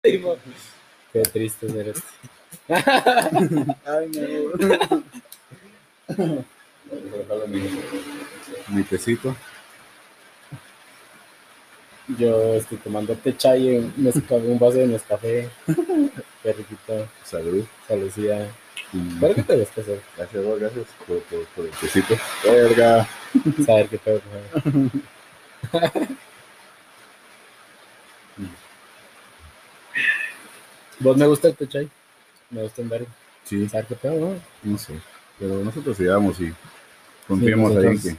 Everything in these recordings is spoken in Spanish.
Qué triste ser esto. Ay, no. Mi tecito. Yo estoy tomando techa y un, un vaso de Nescafé. Qué riquito. Salud. Salucía. Mm. Espero que te guste hacer. Gracias, vos, gracias por, por, por el tecito. Verga. Saber qué pedo. ¿Vos me gusta el techay? Me gusta en ver. Sí, ¿Saber qué pedo? No? no sé. Pero nosotros sigamos y confiemos ahí en nosotros-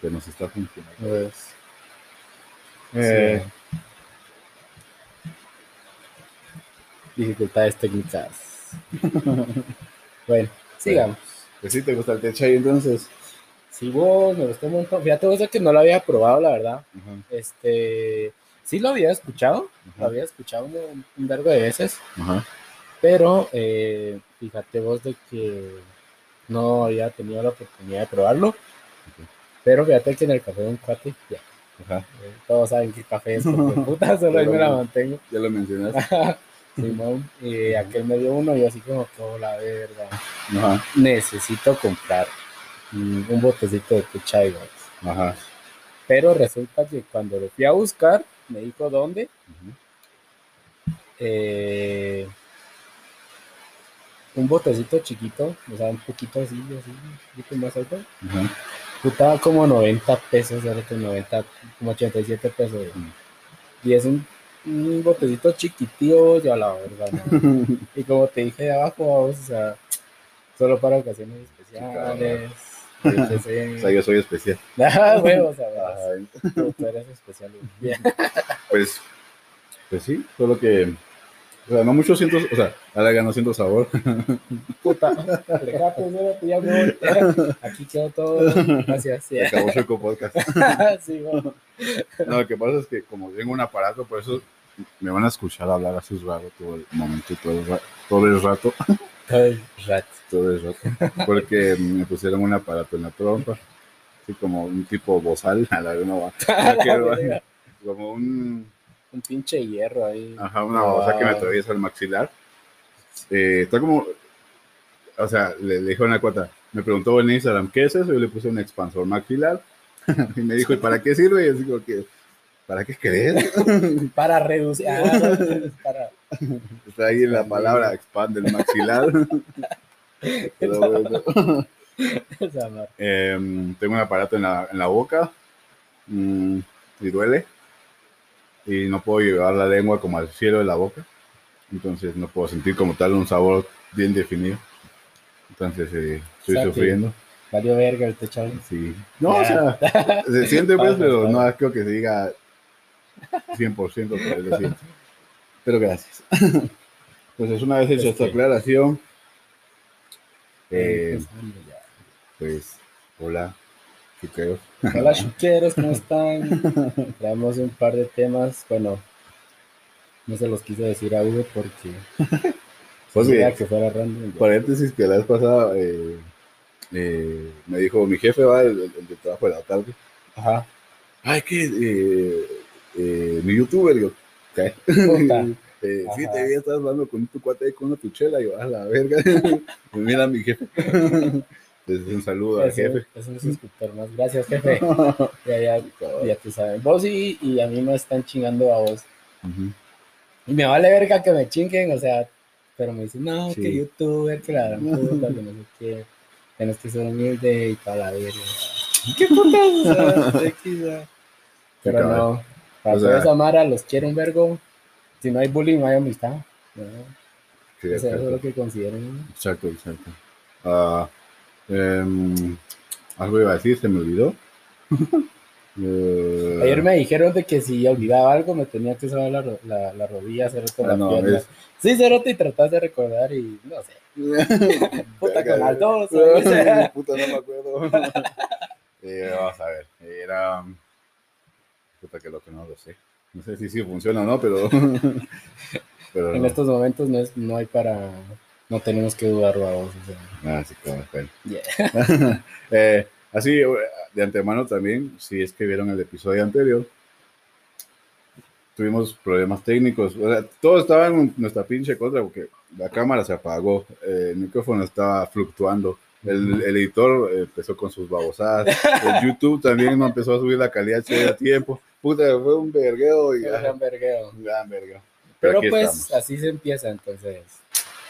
que, que nos está funcionando. Pues, Eh, dificultades técnicas. bueno, sigamos. Pues sí, te gusta el techo ahí entonces. Sí, vos, me gustó un montón. Fíjate vos que no lo había probado, la verdad. Este, sí lo había escuchado, lo había escuchado un, un vergo de veces, ajá. pero eh, fíjate vos de que no había tenido la oportunidad de probarlo. Pero fíjate que en el café de un cuate, ya, Ajá. eh, todos saben que café es porque puta, solo ahí me la mantengo. Ya lo mencionaste. Simón, y aquel me dio uno y yo así como que, oh, la verga, Ajá, necesito comprar un botecito de chai, güey. ajá. Pero resulta que cuando lo fui a buscar, me dijo dónde, Ujú. eh, un botecito chiquito, o sea, un poquito así, así, un poquito más alto, Ajá. costaba como 90 pesos, ahora que 90, como 87 pesos. güey. Mm. Y es un, un botecito chiquitío, ya la verdad, ¿no? Y como te dije abajo, o sea, solo para ocasiones especiales. Yo qué O sé. sea, yo soy especial. Ah, huevos, o sea, Ay, tú, tú eres especial. Bien. Pues, pues sí, solo que. O sea, no mucho siento. O sea, a larga no siento sabor. Puta, alejate, espérate, ya me voy. Aquí quedó todo. Gracias. Se acabó Choco Podcast. Sí, bueno. No, lo que pasa es que como tengo un aparato, por eso me van a escuchar hablar así raro todo el momento, todo el, todo el rato, Ay, rat. todo el rato, porque me pusieron un aparato en la trompa, así como un tipo bozal, a la que- como un, Un pinche hierro ahí. ajá, una babosa que me atraviesa el maxilar. Eh, está como, o sea, le, le dije a una cuata, me preguntó en Instagram, ¿qué es eso? Yo le puse un expansor maxilar, y me dijo, ¿y para qué sirve? Y yo digo ¿para qué crees? Para reducir. Ah, no, para. Está ahí la palabra expande el maxilar. Pero bueno. Em, tengo un aparato en la, en la boca mm, y duele. Y no puedo llevar la lengua como al cielo de la boca. Entonces no puedo sentir como tal un sabor bien definido. Entonces eh, estoy sufriendo. Valió verga el techo. Sí. No, o sea, se siente pues, pero no creo que se diga 100% pero lo siento. Pero gracias. Pues una vez hecha esta aclaración, eh, ya. pues, hola, chuqueros. Hola chuqueros, ¿cómo están? Traemos un par de temas. Bueno, no se los quise decir a Hugo porque Pues bien, que fuera random. ya. paréntesis que la vez pasada eh, eh, me dijo mi jefe, va, el, el- el de trabajo de la tarde, Ajá. ay, que eh, eh, mi youtuber, yo, ¿qué? Puta. Eh, sí, te vi, estás hablando con tu cuate ahí, con una tuchela, y yo, a la verga. pues mira, mi jefe. Entonces, un saludo al jefe. es un suscriptor más. Gracias, jefe. Ya, ya, ya te saben. Vos y, y a mí me están chingando a vos. Y me vale verga que me chinguen, o sea, pero me dicen, no, Sí. que youtuber, que la gran puta, que no sé qué, tienes que ser humilde y toda la verga. ¿Qué putas? O sea. Pero no, para O sea- toda esa mara los quiero un vergo. Si no hay bullying, no hay amistad. ¿no? Sí, O sea, eso es lo que considero. ¿no? Exacto, exacto. Ah, em, algo iba a decir, se me olvidó. Eh, Ayer me dijeron de que si olvidaba algo me tenía que usar la, la, la rodilla, hacer esto Ah, la no, pierna. es- Sí, Cerote, y tratas de recordar y no sé. Puta con las dos. Puta, no me acuerdo. Eh, vamos a ver. Era. Puta, que lo que no lo sé. No sé si sí funciona o no, pero. pero En no. estos momentos no, es, no hay para. No tenemos que dudar, vamos. O sea, Ah, sí, claro, bueno. yeah. Eh, así, de antemano también, si es que vieron el episodio anterior, tuvimos problemas técnicos. O sea, todo estaba en nuestra pinche contra porque la cámara se apagó, eh, el micrófono estaba fluctuando. El, el editor eh, empezó con sus babosadas. El YouTube también no empezó a subir la calidad a tiempo. Puta, fue un vergueo. Y, Un vergueo. un gran vergueo. Pero pues estamos. así se empieza entonces.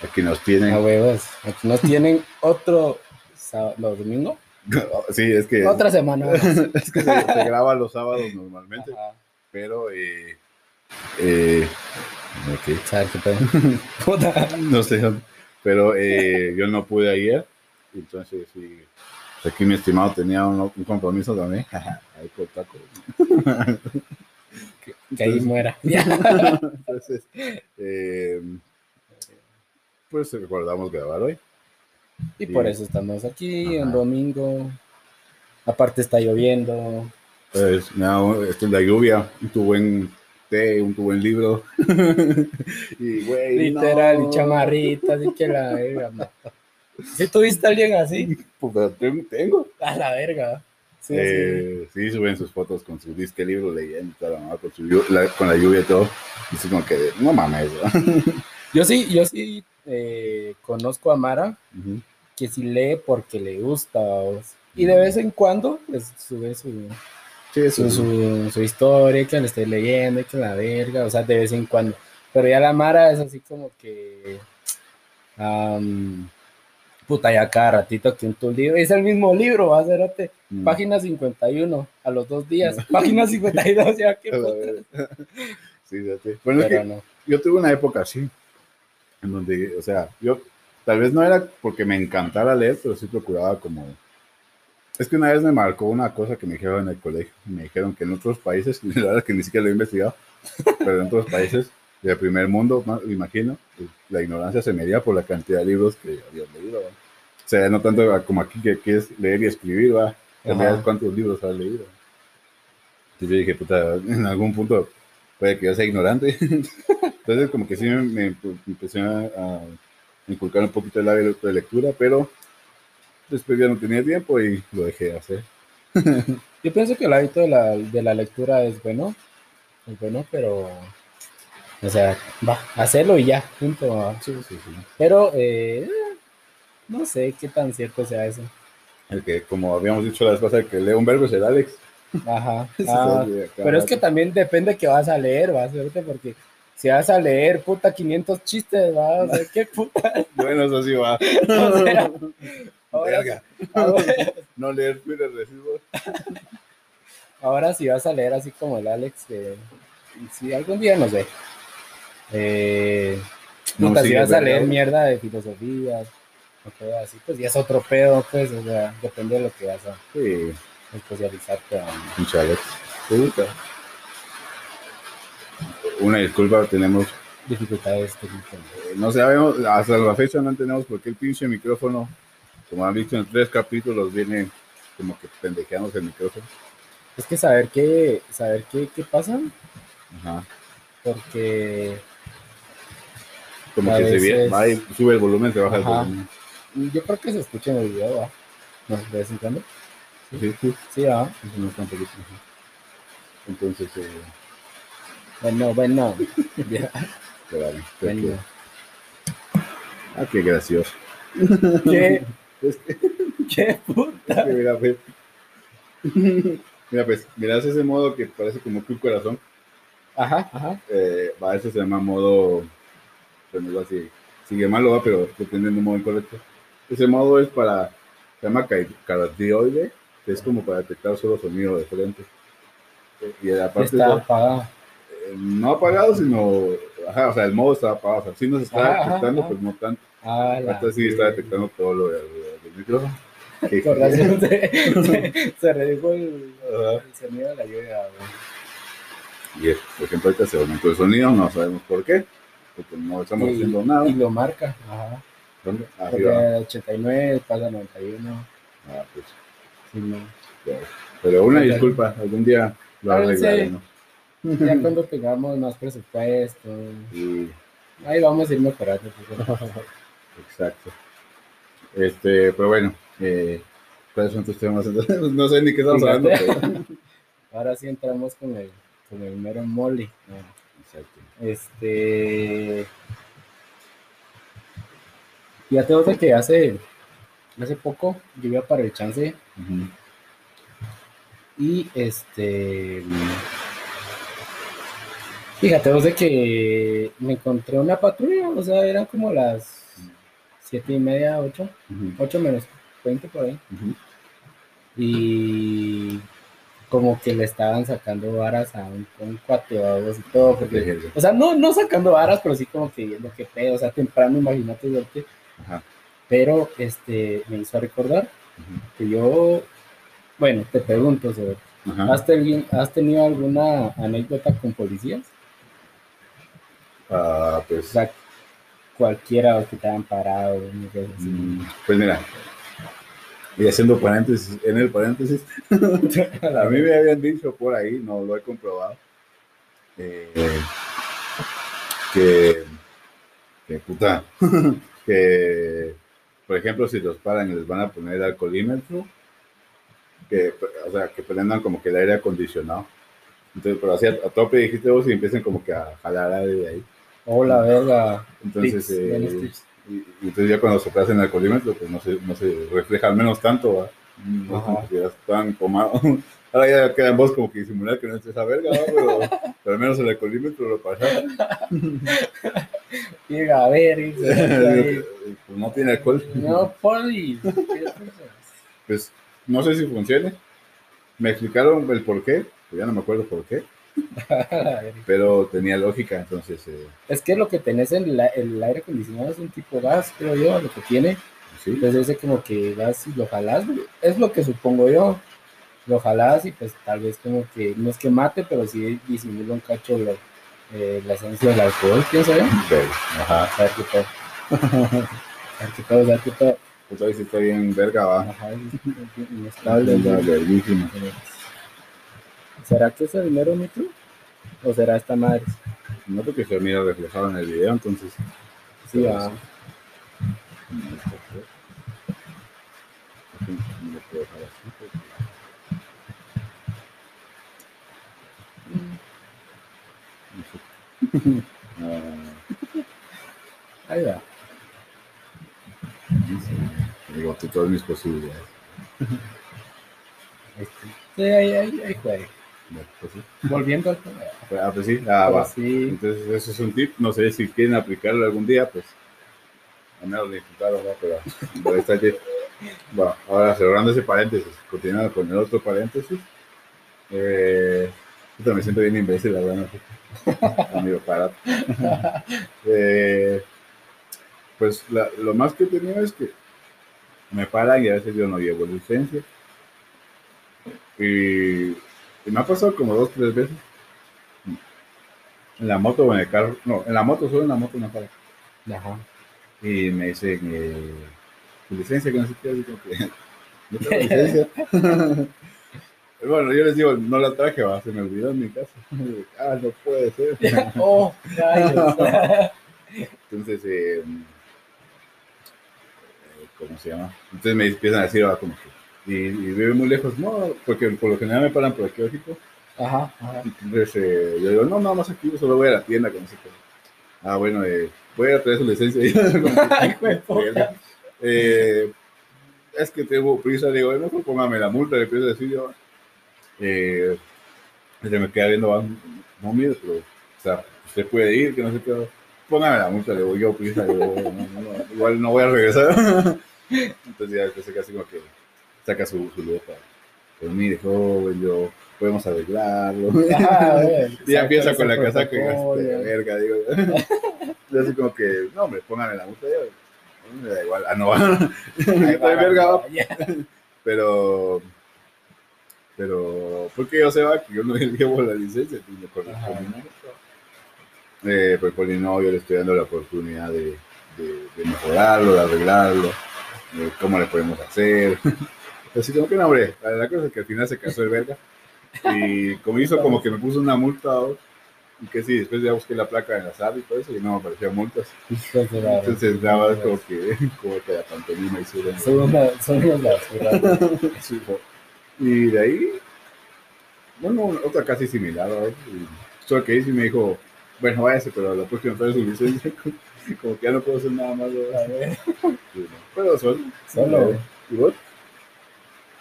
Aquí nos tienen. A huevos. Aquí nos tienen otro sábado, los domingos. Sí, es que, Otra semana. es que se, se graba los sábados normalmente, Ajá. pero eh, eh, ok. ¿Sabes qué pedo? Puta. no sé, pero eh, yo no pude ayer, entonces sí, aquí mi estimado tenía un, un compromiso también, ahí por. Que ahí muera. Entonces, eh, pues recordamos grabar hoy. Y por eso estamos aquí en domingo. Aparte está lloviendo. Pues, no, esto es la lluvia, tu buen té, un tu buen libro. y, güey, Literal, no. y chamarrita, así que la verga. man. ¿Sí tuviste a alguien así? Pues, tengo. A la verga. Sí. Eh, sí, suben sus fotos con su disque libro leyendo, toda la mamá, con, su la- con la lluvia y todo. Y así como que, no mames. ¿no? Yo sí, yo sí eh, conozco a Mara que sí lee porque le gusta. Y de vez en cuando, pues sube su, Sí, su, su, su historia, que le estoy leyendo, que la verga, o sea, de vez en cuando. Pero ya la Mara es así como que. Puta, ya cada ratito que un tu libro. Es el mismo libro, va a ser Mm. página 51 a los dos días. Página 52, ya que. Sí, ya sé. Bueno, es que no. yo tuve una época así, en donde, o sea, yo tal vez no era porque me encantara leer, pero sí procuraba como... Es que una vez me marcó una cosa que me dijeron en el colegio. Me dijeron que en otros países, la verdad es que ni siquiera lo he investigado, pero en otros países del primer mundo, me imagino, la ignorancia se medía por la cantidad de libros que habías leído. ¿va? O sea, no tanto como aquí que quieres leer y escribir, ¿va? También cuántos libros has leído. Entonces yo dije, puta, en algún punto puede que yo sea ignorante. Entonces como que sí me, me- me empecé a, a inculcar un poquito el hábito de lectura, pero después ya no tenía tiempo y lo dejé de hacer. Yo pienso que el hábito de la, de la lectura es bueno, es bueno, pero, o sea, va, hacerlo y ya, punto. Sí, sí, sí. Pero, eh, no sé qué tan cierto sea eso. El que, como habíamos dicho la vez pasada, que lee un verbo es el Alex. Ajá. Ah, pero es que también depende que vas a leer, va a porque si vas a leer, puta, 500 chistes, va, o sea, qué puta. Bueno, eso sí va. O sea, ahora, Verga. ahora, No leer Twitter recibos. ahora si vas a leer así como el Alex, eh, si algún día, no sé, eh, No, puta, si vas a leer mierda de filosofía o cosas así, pues ya es otro pedo, pues, o sea, depende de lo que vas a Sí, especializarte. a- mucho Alex. ¿Te gusta? Una disculpa, tenemos dificultades técnicas. Eh, No sabemos, hasta la fecha no entendemos por qué el pinche micrófono, como han visto en tres capítulos, viene como que pendejeándose el micrófono. Es que saber qué, saber qué, qué pasa, Ajá. porque Como A que se veces- viene, va y sube el volumen, se baja el volumen. yo creo que se escucha en el video. No, de vez en cuando. Sí, sí, Sí, eso no está un poquito, ajá. Entonces, eh, Bueno, bueno. Ya, que- bueno. Ah, qué gracioso. ¿Qué, Es que, qué puta? es que mira, pues. Mira, pues, miras ese modo que parece como que un corazón. Ajá, ajá. eh, va, ese se llama modo, bueno, igual si sigue malo, va, pero dependiendo del modo incorrecto. Ese modo es para, se llama ca- cardioide, que es como para detectar solo sonido de frente. Y aparte, Está apagado. eh, no apagado, sino, ajá, o sea, el modo está apagado, o sea, sí nos está Ajá, detectando, ajá. pues no tanto. Ah, la Ahorita sí está detectando todo lo del, micrófono. Que- Por razón se, se, se redujo el, el sonido de la lluvia, güey. Y, por ejemplo, ahorita se aumentó el sonido, no sabemos por qué, porque no estamos haciendo nada. Y lo marca. Ajá. ¿Dónde? Arriba. 89 pasa a 91. Ah, pues, Sí, no. Pero una disculpa, algún día lo arreglaremos. Ya cuando tengamos más presupuesto, Y, ahí vamos a ir mejorando. pues, exacto. Este, pero bueno, eh, ¿cuáles son tus temas? Entonces, no sé ni qué estamos hablando. Pero- Ahora sí entramos con el, con el mero mole. ¿no? Exacto. Este. Fíjate otra que hace, hace poco yo iba para el chance y este. Fíjate vos de que me encontré una patrulla, o sea, eran como las siete y media, ocho, ocho menos 20 por ahí. Y como que le estaban sacando varas a un, un cuate o algo así todo, porque, o sea, no, no sacando varas, pero sí como que viendo qué pedo, o sea, temprano, imagínate, verte, Ajá. pero este, me hizo recordar que yo, bueno, te pregunto, sobre. ¿has, teni- ¿has tenido alguna anécdota con policías? Ah, O pues, sea, cualquiera que te hayan parado, mm, pues mira, y haciendo paréntesis, en el paréntesis, a mí me habían dicho por ahí, no lo he comprobado, eh, que, que puta, que por ejemplo si los paran y les van a poner alcoholímetro, que, o sea, que prendan como que el aire acondicionado. Entonces, pero así a, a tope dijiste vos y empiecen como que a jalar aire de ahí. Oh, la verga. Entonces, Tips, eh. Y, y entonces ya cuando soplas en el alcoholímetro, pues no se, no se refleja al menos tanto, ¿va? No es como Ajá. que ya están tomados. Ahora ya quedan vos como que disimular que no es esa verga, ¿va? Pero, pero al menos el alcoholímetro lo pasa. Llega a ver, y se pues no tiene alcohol. No, poli. Pues no sé si funcione. Me explicaron el por qué, pues ya no me acuerdo por qué, pero tenía lógica, entonces eh, Es que lo que tenés en la- el aire acondicionado es un tipo gas, creo yo, lo que tiene. sí. Entonces ese como que vas y lo jalás, es lo que supongo yo. Lo jalás y pues tal vez como que, no es que mate, pero sí disimula un cacho lo- eh, la esencia del alcohol, pienso yo. Ok, Ajá. A ver qué pedo. A ver qué pedo, a ver qué. Pues ahí sí está bien verga, va. Ajá, inestable. Verguísima. ¿Será que es el dinero nitro? ¿O será esta madre? No porque se mira reflejado en el video, entonces. Sí. Ah, Ahí va. Digo, todas mis posibilidades. Sí, ahí, ahí, ahí juega. Pues sí. Volviendo al tema. Ah, pues sí. Ah, va. Pues sí. Entonces, eso es un tip. No sé si quieren aplicarlo algún día, pues. Al menos lo. Pero, pero está. Bueno, ahora cerrando ese paréntesis, continuando con el otro paréntesis. Eh, puta, me siento bien imbécil, la verdad. no. Amigo, para. Eh, pues la- lo más que he tenido es que me paran y a veces yo no llevo licencia. Y, y me ha pasado como dos, tres veces. En la moto o en el carro. No, en la moto, solo en la moto me paran. Ajá. Y me dicen, eh, tu licencia, que no sé qué, así como que, no tengo licencia. bueno, yo les digo, no la traje, va, se me olvidó en mi casa. ah, no puede ser. Oh. Entonces, eh, eh, ¿cómo se llama? Entonces me empiezan a decir, va, como que, y, y vive muy lejos, no, porque por lo general me paran por aquí, México. Ajá, ajá. Entonces eh, yo digo, no, no, más aquí, yo solo voy a la tienda, sé qué. Ah, bueno, eh, voy a traer su licencia. Eh, es que tengo prisa, digo, "Eh, mejor póngame la multa, le empiezo a decir yo. Eh, se me queda viendo, "Ah, no mire, pero, o sea, usted puede ir, que no sé qué. Póngame la multa, le digo yo, prisa, digo, "No, no, no, igual no voy a regresar. Entonces ya queda así como que saca su, su lupa. Pero mire, joven, yo, podemos arreglarlo. Ah, Y ya empieza con la casaca y verga, digo. Yo así como que, no, hombre, póngame la multa ya. Me da igual, ah, no, va, verga, va. pero, pero, ¿por qué yo sé, va? Que yo no llevo la licencia, pues me corresponde. Eh, pues yo le estoy dando la oportunidad de, de, de mejorarlo, de arreglarlo, de cómo le podemos hacer. Así como que no, hombre, la, cosa es que al final se casó el verga. Y como hizo como que me puso una multa, y que sí, después ya busqué la placa en la SAD y todo eso, y no me aparecían multas. Entonces más como que, como que la pantomima. Son una- son jo. y de ahí, bueno, otra casi similar. Y solo que ahí sí me dijo, Bueno, váyase, pero la próxima trae su licencia. Como que ya no puedo hacer nada más. ¿verdad? Pero solo. Solo. ¿Y vos?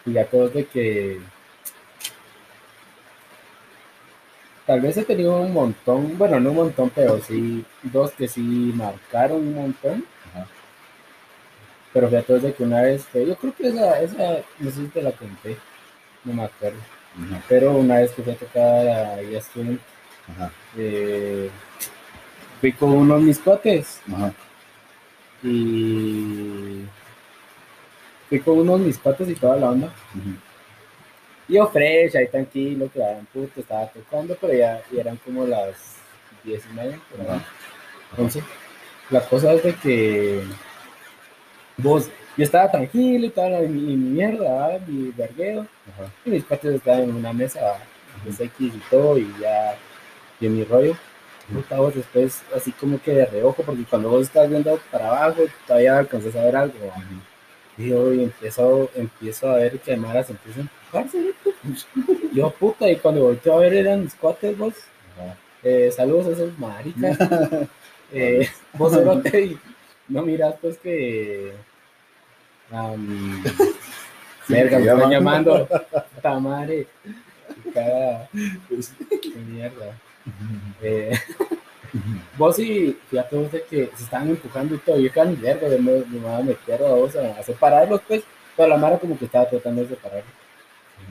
Y ya todos de que. Tal vez he tenido un montón, bueno, no un montón, pero sí, dos que sí marcaron un montón. Ajá. Pero fíjate desde que una vez fue, yo creo que esa, esa, no sé si te la conté, no me acuerdo. Ajá. Pero una vez que fui a tocar a Student, Ajá. eh, fui con unos mis cuates Ajá. y fui con unos mis cuates y toda la onda. Ujú. Y yo fresh, ahí tranquilo, que daban puto, estaba tocando, pero ya, eran como las diez y media, por ahí, Ajá. once. La cosa es de que vos, yo estaba tranquilo y estaba en mi, mi mierda, ¿verdad? mi vergueo, Ajá. y mis cuates estaban en una mesa de X y todo, y ya, y en mi rollo. Puta, vos después, así como que de reojo, porque cuando vos estás viendo para abajo, todavía alcanzas a ver algo. ¿verdad? Y yo y empiezo, empiezo a ver que Mara se empieza a empujarse. Yo, puta, y cuando volteo a ver eran mis cuates, vos. Eh, saludos a esos maricas. eh, vos cerote, y no miras, pues que. am, verga, me están llamando. Puta madre. Qué cara de vos y fíjate vos de que se estaban empujando y todo, yo cada ni verga, yo me, me iba a meter a vos a, a separarlos pues, pero la mara como que estaba tratando de separarlos.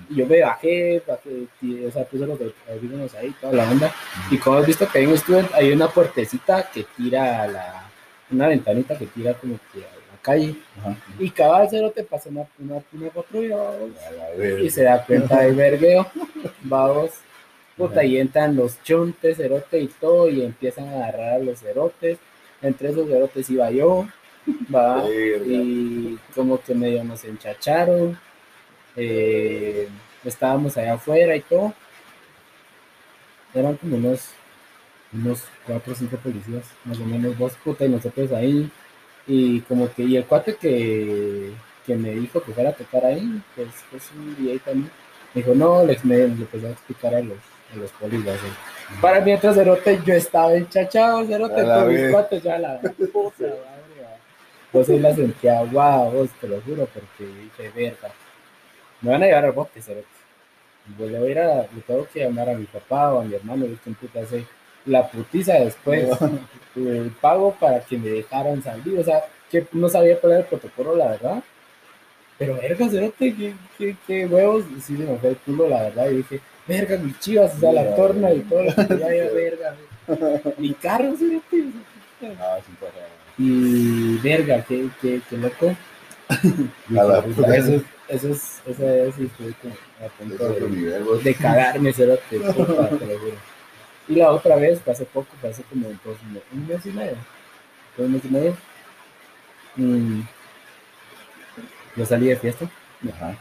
Y yo me bajé, bajé, y, o sea, puse los audífonos ahí, toda la onda, y como has visto que hay un estudio, hay una puertecita que tira a la, una ventanita que tira como que a la calle, y cada cero te pasa una, una, una patrulla, y se da cuenta del vergueo, vamos, puta, y entran los chontes, cerote y todo, y empiezan a agarrar a los cerotes, entre esos cerotes iba yo, va, y como que medio nos enchacharon, eh, estábamos allá afuera y todo, eran como unos, unos cuatro o cinco policías, más o menos, dos puta, y nosotros ahí, y como que, y el cuate que, que me dijo que fuera a tocar ahí, pues es un DJ también, me dijo, no, les me, le empezó a explicar a los, los así. Para mientras Cerote, yo estaba enchachado, Cerote, con mis ya la puta madre, va. Ahí la sentía vos, te lo juro, porque dije, verga, me van a llevar al bote, Cerote. Y pues le voy a ir a, le tengo que llamar a mi papá o a mi hermano, quién puta hace la putiza después, el pago para que me dejaran salir, o sea, que no sabía cuál era el protocolo, la verdad. Pero verga, cerote, qué, qué, qué huevos, y sí se me fue el culo, la verdad, y dije, verga, mis chivas, o sea, la torna y todo ya había, verga, mi carro, sea, Ah, sí, y verga, qué, qué, qué loco. A la puta. Eso, es- eso es, eso es, sí, estoy como a punto de, nivel, de cagarme, cerote, puta, te lo juro. Y la otra vez, hace poco, hace como dos, un mes y medio, dos meses y medio. Mm, yo salí de fiesta Ajá.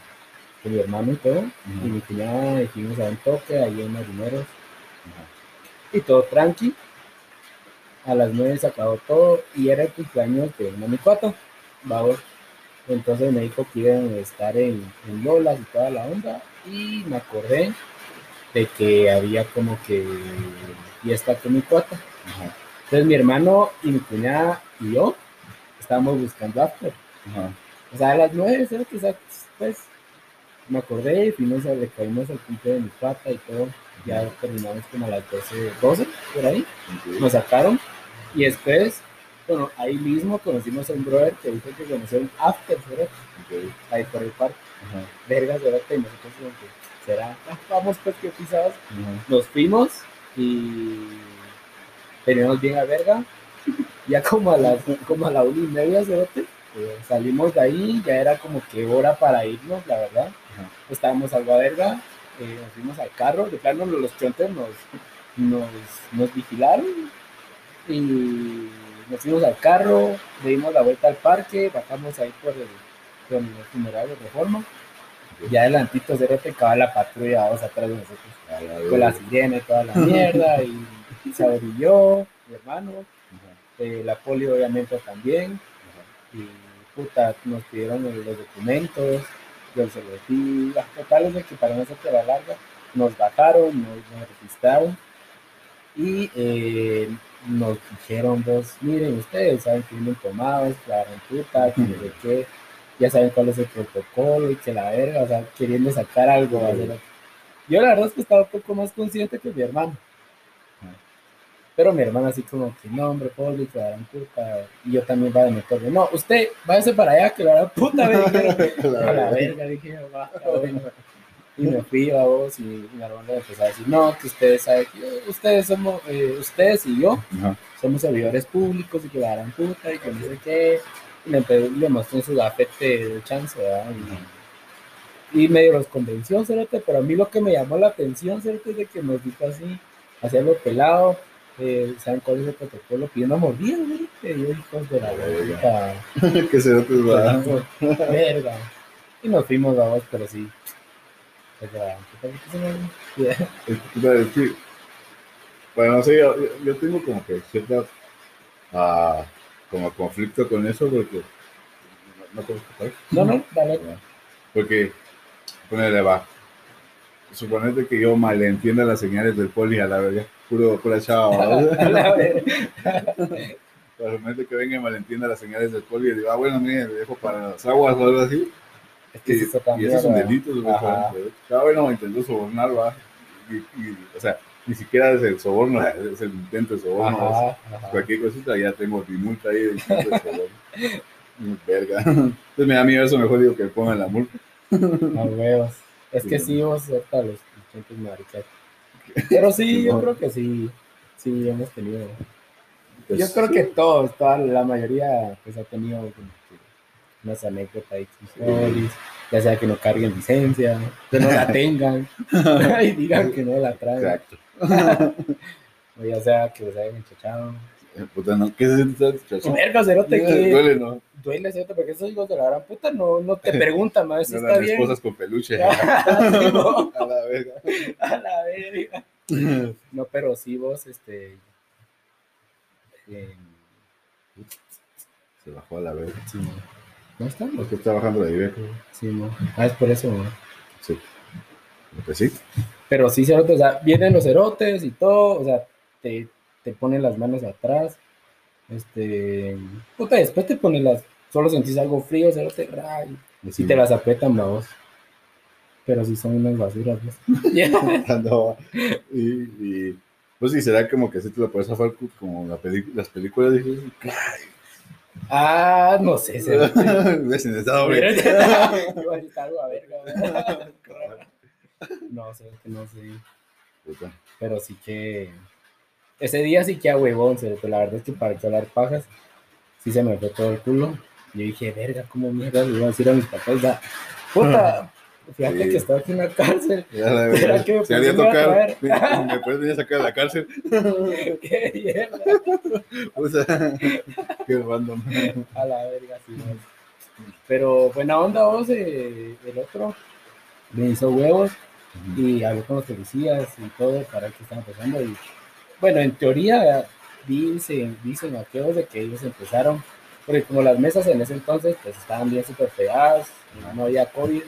Con mi hermano y todo, y mi cuñada, y fuimos a un toque ahí en Marineros, Ajá. y todo tranqui. A las nueve se acabó todo y era el cumpleaños de una mi cuata, vamos. Entonces me dijo que iban a estar en, en Lolas y toda la onda y me acordé de que había como que fiesta con mi cuata. Ajá. Entonces mi hermano y mi cuñada y yo estábamos buscando after. Ajá. O sea, a las nueve, ¿sabes? Pues me acordé y fuimos a, le caímos al de mi cuata y todo. Ya terminamos como a las 12, 12 por ahí nos sacaron y después, bueno, ahí mismo conocimos a un brother que dijo que conoció un after, ¿verdad? Ahí por el parque, Ajá. vergas, ¿verdad? Y nosotros como que, será, Ah, vamos pues que pisados, Ajá. nos fuimos y teníamos bien a verga, ya como a las, como a la una y media, ¿verdad? Salimos de ahí, ya era como que hora para irnos, la verdad, Ajá. estábamos algo a verga, eh, nos fuimos al carro, de plano los chontes nos, nos, nos vigilaron y nos fuimos al carro, le dimos la vuelta al parque, bajamos ahí por el, por el funeral de reforma, ya adelantito se acaba la patrulla, vamos atrás de nosotros, la con la verga. sirena y toda la mierda, y se orilló, mi hermano, eh, la poli obviamente también, Ajá. y puta, nos pidieron los documentos, los di, las totales de que para no hacerte la larga, nos bajaron, nos, nos registraron, Y eh, nos dijeron vos, miren, ustedes saben que vienen tomados, claro, puta, que no sé qué, ya saben cuál es el protocolo y que la verga, o sea, queriendo sacar algo. Sí. Yo la verdad es que estaba un poco más consciente que mi hermano. Pero mi hermana así como que, no, hombre, Poli, que la gran puta. Y yo también va de meter, no, usted, váyase para allá, que la gran puta, me. A la verga, dije, va, está bueno. Y me fui a vos y mi hermano empezó a decir, no, que ustedes saben que ustedes somos, eh, ustedes y yo Ajá. somos servidores públicos y que la gran puta y que no sé qué. Y le, empe- le mostré su gafete de chance, ¿verdad? Y, y medio los convenció, cerote, pero a mí lo que me llamó la atención, cerote, es de que nos dijo así, hacía lo pelado, eh, ¿saben cuál es el protocolo? Pidiendo mordidas, cerote, y yo, hijos de la verga, que se va. verga. Y nos fuimos, vamos, pero sí. Pues, la puta, ¿por qué se me- Es que, bueno, no sé, yo, yo- tengo como que cierta ah, como conflicto con eso porque no. No, no, dale. Porque, ponele va. Suponete que yo malentienda las señales del poli a la verga. Puro, pura chava. ¿verdad? A la verga. Suponete que venga y malentienda las señales del poli y digo, ah, bueno, mire, dejo para las aguas o algo así. Es que Y, sí está tan y eso es un delito. Cada bueno, intentó sobornar, va. Y, y, o sea, ni siquiera es el soborno, es el intento de soborno. Ajá, ajá. cualquier cosita, ya tengo mi multa ahí de soborno. Verga. Entonces me da miedo eso, mejor digo que pongan la multa. A huevos. Es que sí, vos ahorita los pinches maricas. Pero sí, yo creo que sí. Sí, hemos tenido. Pues, Yo creo que todos, toda la mayoría, pues ha tenido como que unas anécdotas polis, ya sea que no carguen licencia, que no la tengan, y digan que no la traen, Exacto. o ya sea que les hayan enchachado. Puta, no, ¿qué esa situación? Verga, cerote, que Duele, ¿no? duele, cerote, porque esos hijos de la gran puta no, no te preguntan, más si No está las bien. esposas con peluche. Sí, no, A la verga. a la verga. No, pero sí vos, este... eh, Se bajó a la verga. sí, ¿No está? ¿Por qué está bajando la idea? Sí, no. Ah, es por eso, ¿no? Sí. Pues sí. Pero sí, cerote, o sea, vienen los cerotes y todo, o sea, te, te ponen las manos atrás, este, puta, después te ponen las, solo sentís algo frío, cerote, ray, y te las apretan, vos. Pero sí son unas basuras, pues. No, y, y, pues sí, será como que sí te lo puedes zafar como la las películas. Dije, ah, no sé, verga, ¿verdad? No sé, que no sé. Pero sí que. Ese día sí que a huevón, cerote. La verdad es que para que hablar pajas, sí se me fue todo el culo. Yo dije, verga, ¿cómo mierda le iba a decir a mis papás? Da, puta, fíjate Sí. que estoy aquí en la cárcel. Ya la ¿Será verga. que me Si había traer? me puedes venir a sacar de la cárcel. Qué mierda. O sea, qué random. A la verga, sí. no. Pero buena onda vos, eh, el otro me hizo huevos y hablé con los policías y todo para ver qué estaban pasando. Y bueno, en teoría dicen, dicen aquellos de que ellos empezaron, porque como las mesas en ese entonces pues estaban bien súper pegadas, no había COVID,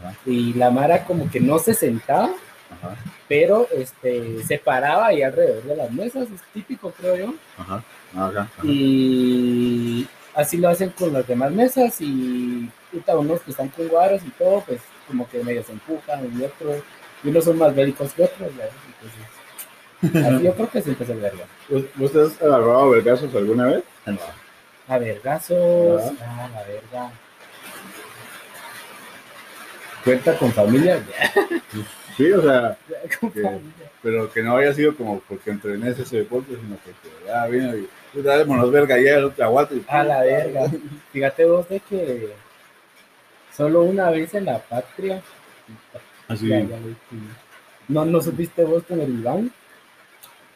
Ajá. y la Mara como que no se sentaba, Ajá, pero este, se paraba ahí alrededor de las mesas, es típico creo yo, ajá, ajá. y así lo hacen con las demás mesas y puta, unos que están con guaros y todo, pues como que medio se empujan y otros, y unos son más bélicos que otros, ¿verdad? Entonces, yo creo que siempre es el verga. ¿Vos vos te has agarrado a vergazos alguna vez? A vergazos, Ajá. ah, la verga. Cuenta con familia, Sí, o sea, pero que no haya sido como porque entrené ese deporte, sino porque ya vino y démonos verga ya, no te aguanto. y- A la verga. Fíjate vos de que solo una vez en la patria. Así, Ya, ya lo dije. No, no supiste vos con el Iván.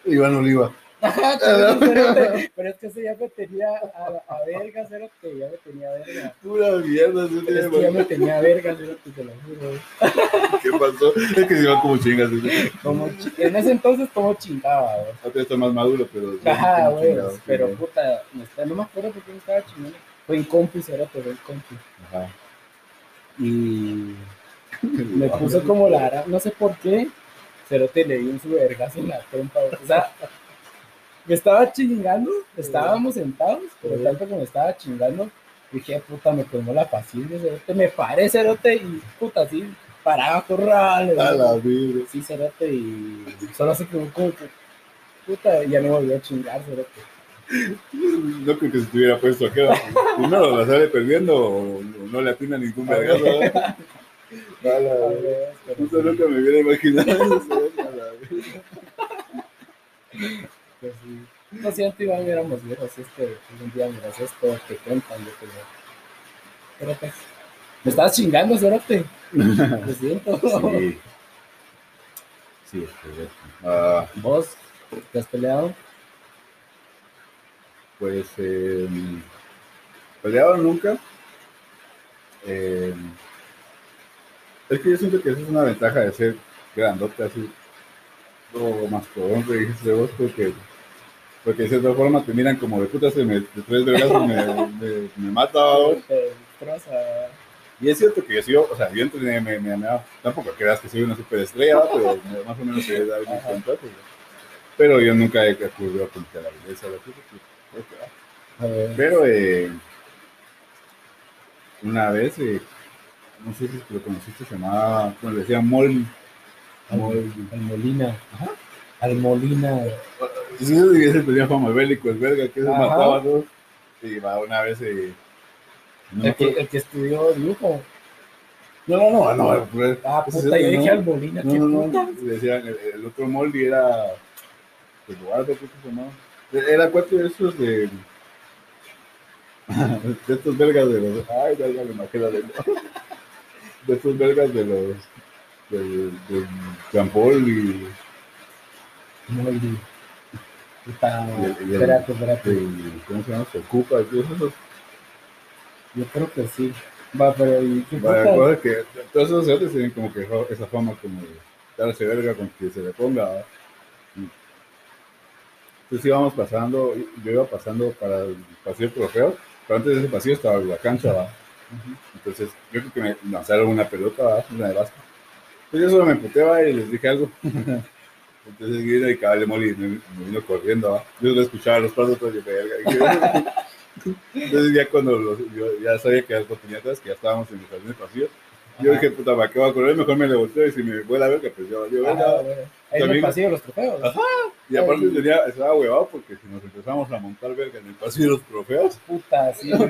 Iván Oliva. Ajá, cerote, pero es que ese ya me tenía a, a verga, cerote, ya me tenía verga. Pura mierda, sí, Es que ya me tenía verga, cerote, te lo juro. ¿qué pasó? Es que se van como chingas. ¿sí? Como en ese entonces como chingaba, vos. Ahorita está más maduro, pero. sí, Ajá, güey, pero sí, puta, no, me acuerdo por qué me estaba chingando. Fue en compi, cerote, fue en compi. Ajá. Y me puso como la no sé por qué, Cerote le di un vergazo en la trompa. O sea, me estaba chingando, estábamos sentados, pero tanto que me estaba chingando, dije, puta, me colmó la paciencia, cerote, me paré, cerote, y puta, así, paraba corral, A la vida. sí, cerote, y solo así como, como que, puta, ya me volví a chingar, cerote. No creo que se tuviera puesto aquí. Primero la sale perdiendo o no le atina ningún vergazo. Sí, nunca me hubiera imaginado eso. Pues. No antes igual hubiéramos visto así este, un día, mira, esto que cuentan, yo creo. Pero pues, me estabas chingando, cerote. Lo siento. Sí. Sí, es correcto. Ah, ¿Vos te has peleado? pues, eh, peleado nunca. Eh, es que yo siento que esa es una ventaja de ser grandote así, o mastodonte, dijiste vos, porque, porque de cierta forma te miran como de puta, se me, de tres vergazos me, me, me mata. Te. Y es cierto que yo, sí, o sea, yo entrené, me, me, me, tampoco creas que soy una superestrella, pero más o menos se da Ajá. cuenta, pero yo nunca he acudido a la violencia, la cosa, que, Pero eh, una vez, eh, no sé si lo conociste, se llamaba, bueno, le decían Molly. al, al Molina. Al Molina. Y sí, ese tenía fama bélico, el verga, que se Ajá. mataba a todos. Y va una vez, eh, no El que, el que estudió dibujo. no, no, no, no, pues, Ah, puta, yo no. dije al Molina. No, ¿qué no, no, puta? decían, el, el otro Molly era, Eduardo, creo que se llamaba. Era cuatro de esos de, de estos vergas de los, ay, verga, me imagino la lengua. De estos vergas de los, del, del Jean Paul y Y el- y el- espérate, espérate. y, ¿cómo se llama? Se ocupa y todos esos. Yo creo que sí. Va, pero ¿y qué puta? cosas que todos esos cerotes tienen como que esa- fama como de darse verga con que se le ponga. Y- Entonces íbamos pasando, yo iba pasando para el pasillo trofeo, pero antes de ese pasillo estaba la cancha, ¿va? Entonces yo creo que me lanzaron una pelota, ¿va? una de básquet. Entonces yo solo me puteaba y les dije algo. Entonces vino y cabal de Molly me, me vino corriendo, ¿va? Yo lo escuchaba los pasos todos de verga. Entonces ya cuando los- yo ya sabía que las oportunidades, que ya estábamos en el jardín pasillo, yo dije, puta, ¿para qué voy a correr? Mejor me le volteo y si me vuela a verga, pues yo bueno. Ahí en el pasillo de los trofeos. Ajá. Y aparte tenía, estaba huevado porque si nos empezamos a montar verga en el pasillo de los trofeos, Puta, sí, nos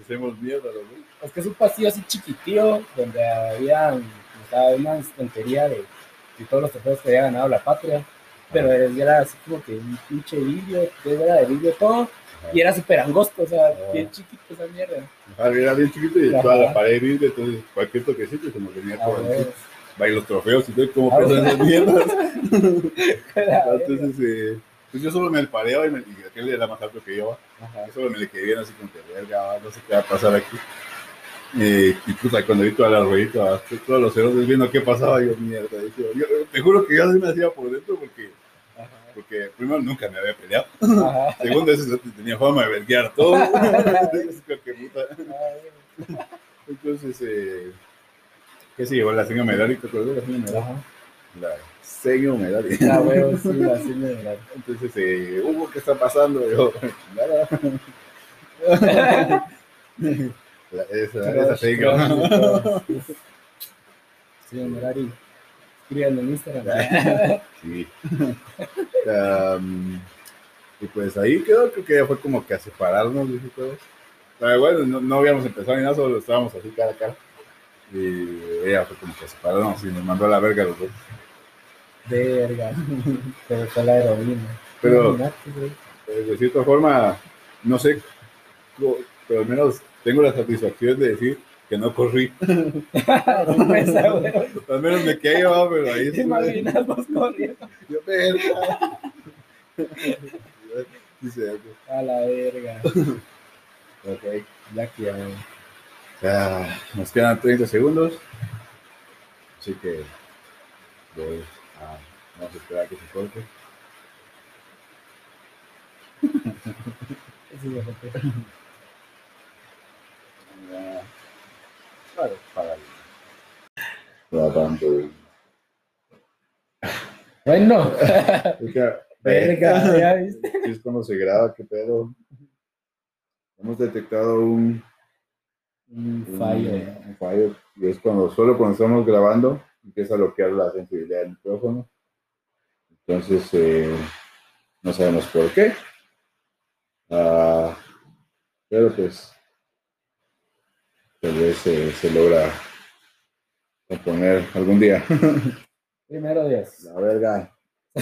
hacemos mierda, los. Es que es un pasillo así chiquitillo donde había una estantería de, de todos los trofeos que había ganado la patria. Pero era así como que un pinche vidrio, era de vidrio todo. Y era súper angosto, o sea, Ajá. bien chiquito esa mierda. Ajá, Era bien chiquito y Ajá. toda la pared vidrio, entonces cualquier toquecito se nos venía todo bueno. encima. Va, y los trofeos y todo, como Ah, pesan esas mierdas. Entonces, eh, pues yo solo me pareaba y, me, y aquel era más alto que yo. Ajá. Yo solo me le quedé bien así como que verga, no sé qué va a pasar aquí. Eh, y puta, cuando vi toda la ruedita, todos los ceros viendo qué pasaba, yo mierda. dije, yo, te juro que yo se me hacía por dentro porque, Ajá. porque primero nunca me había peleado. Ajá. Segundo, cerote tenía fama de verguear todo. Entonces, eh, ¿qué se llevó? La señora Medari, ¿te acuerdas de la señora Medari? Ajá. La señora Medari. Ah, bueno, sí, me verdad. Entonces, eh, Hugo, ¿qué está pasando? Yo, nada. La- esa, esa señora. Sí, Merari. Escríbanme en Instagram. Sí. Am, y pues ahí quedó, creo que ya fue como que a separarnos, dije todo. Pero bueno, no, no habíamos empezado ni nada, solo estábamos así cara a cara. Y ella fue como que a separarnos y nos mandó a la verga los dos. Verga. Pero fue la heroína. Pero-. Pues, de cierta forma, no sé, pero al menos tengo la satisfacción de decir que no corrí. Güey. Al menos me quedé yo, pero ahí ¿Te imaginas vos corriendo? Yo, verga. Dice algo. A la verga. Ok. Ya que. Ah, nos quedan 30 segundos. Así que voy a, vamos a esperar a que se corte. Para. Bueno. Verga, ya viste. Sí, es cuando se graba, qué pedo. Hemos detectado un, Un fallo. un fallo, y es cuando solo cuando estamos grabando empieza a bloquear la sensibilidad del micrófono. Entonces, eh, no sabemos por qué. Ah, pero pues, tal vez eh, se logra componer algún día. Primero Dios. La verga.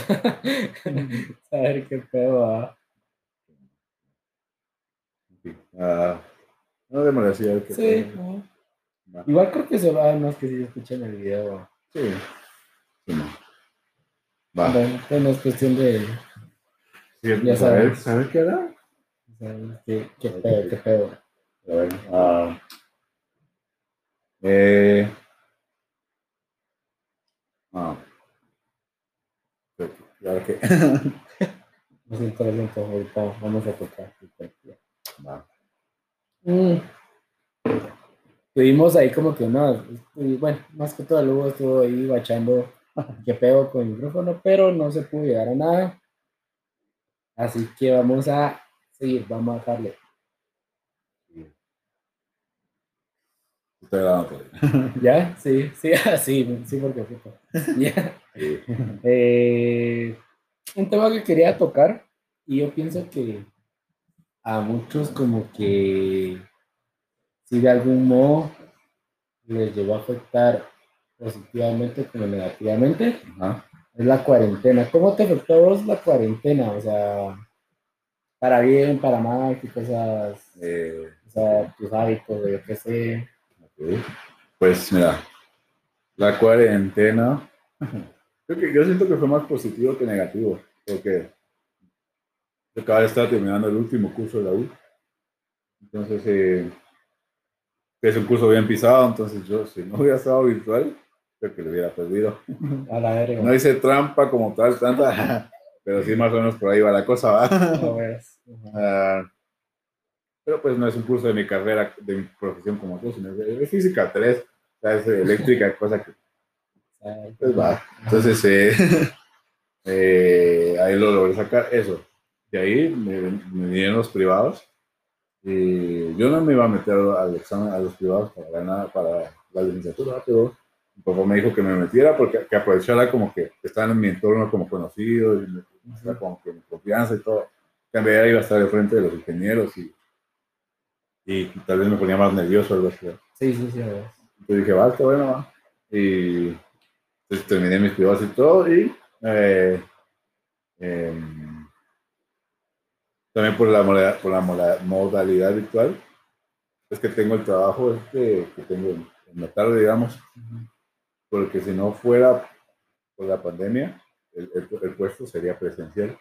A ver qué pedo va. Sí. No demasiado que Sí. ¿no? Va. Igual creo que solo hay más que si escuchan el video. Sí. Sí, no. Va. Bueno, no es cuestión de. Sí, Ya a ver qué o sea, qué, pedo, qué pedo. A ver. ah, eh, ah. Claro que. Lo siento, lo siento. Ahorita vamos a tocar. Va. Mm. Tuvimos ahí como que no, y bueno, más que todo luego estuvo ahí bachando qué pedo con el micrófono, pero no se pudo llegar a nada. Así que vamos a seguir, vamos a dejarle. Estoy grabando todavía. ¿Ya? Sí, sí, sí, sí, porque. Sí. Eh, un tema que quería tocar y yo pienso que a muchos como que si de algún modo les llegó a afectar positivamente como negativamente Ajá. es la cuarentena. ¿Cómo te afectó a vos la cuarentena? O sea, para bien, para mal, qué cosas, Eh, o sea, tus hábitos, yo qué sé. Pues mira, la cuarentena. Creo que yo siento que fue más positivo que negativo, porque yo acaba de estar terminando el último curso de la U. Entonces, eh, es un curso bien pisado, entonces yo, si no hubiera estado virtual, creo que lo hubiera perdido. A la verga. No hice trampa como tal, tanta, pero sí más o menos por ahí va la cosa, ¿va? No veas. Ajá. Ah, pero pues no es un curso de mi carrera, de mi profesión como tú, sino de, física 3, o sea, es eléctrica, cosa que pues va. Entonces, eh, eh, ahí lo logré sacar, eso. De ahí me, me vinieron los privados y yo no me iba a meter al examen, a los privados para ganar, para la licenciatura, pero mi papá me dijo que me metiera porque que aprovechara como que estaba en mi entorno como conocido y me, como que mi confianza y todo. Que en realidad iba a estar al frente de los ingenieros y, y tal vez me ponía más nervioso algo así. Sí, sí, sí. Entonces dije, va, está bueno, va. Y entonces terminé mis privados y todo. Y eh, em, también por la, por la moda- modalidad virtual, es que tengo el trabajo este que tengo en, la tarde, digamos, porque si no fuera por la pandemia, el, el- el puesto sería presencial.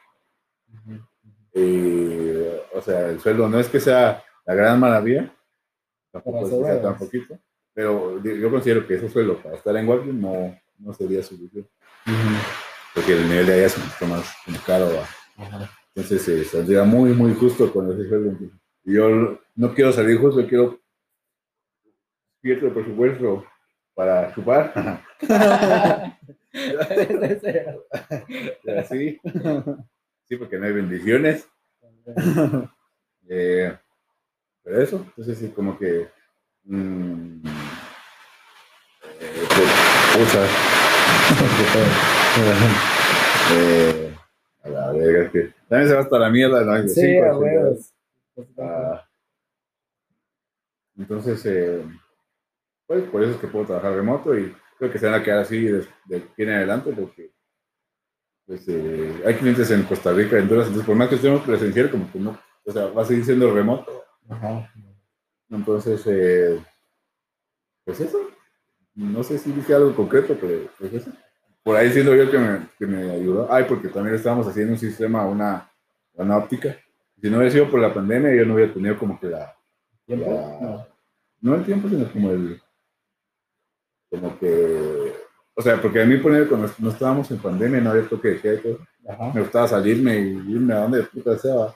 Y, o sea, el sueldo no es que sea la gran maravilla, tampoco es que sea se tan poquito, pero yo considero que ese sueldo para estar en Walking no, no sería suficiente, porque el nivel de allá es un poquito más como caro. Entonces eh, saldría muy, muy justo con ese sueldo. Y yo no quiero salir justo, quiero cierto presupuesto para chupar. Así. Sí, porque no hay bendiciones. Eh, pero eso, entonces sí, como que. mm, eh, pues, pucha. Eh, a la verga, es que también se va hasta la mierda, ¿no? Sí, Cinco, a huevos. ah, entonces, eh, pues por eso es que puedo trabajar remoto y creo que se van a quedar así de, de aquí en adelante porque pues, eh, hay clientes en Costa Rica, entonces, entonces por más que estemos presencial, como que no, o sea, va a seguir siendo remoto. Ajá. Entonces, eh, pues eso. No sé si dije algo concreto, pero pues eso. Por ahí siento yo que me, que me ayudó. Ay, porque también estábamos haciendo un sistema, una, una óptica. Si no hubiera sido por la pandemia, yo no hubiera tenido como que la, ¿Tiempo? la- No. no el tiempo, sino como el, como que, o sea, porque a mí poner cuando no estábamos en pandemia, no había toque de queda y todo, Ajá. me gustaba salirme y irme a donde puta sea, va.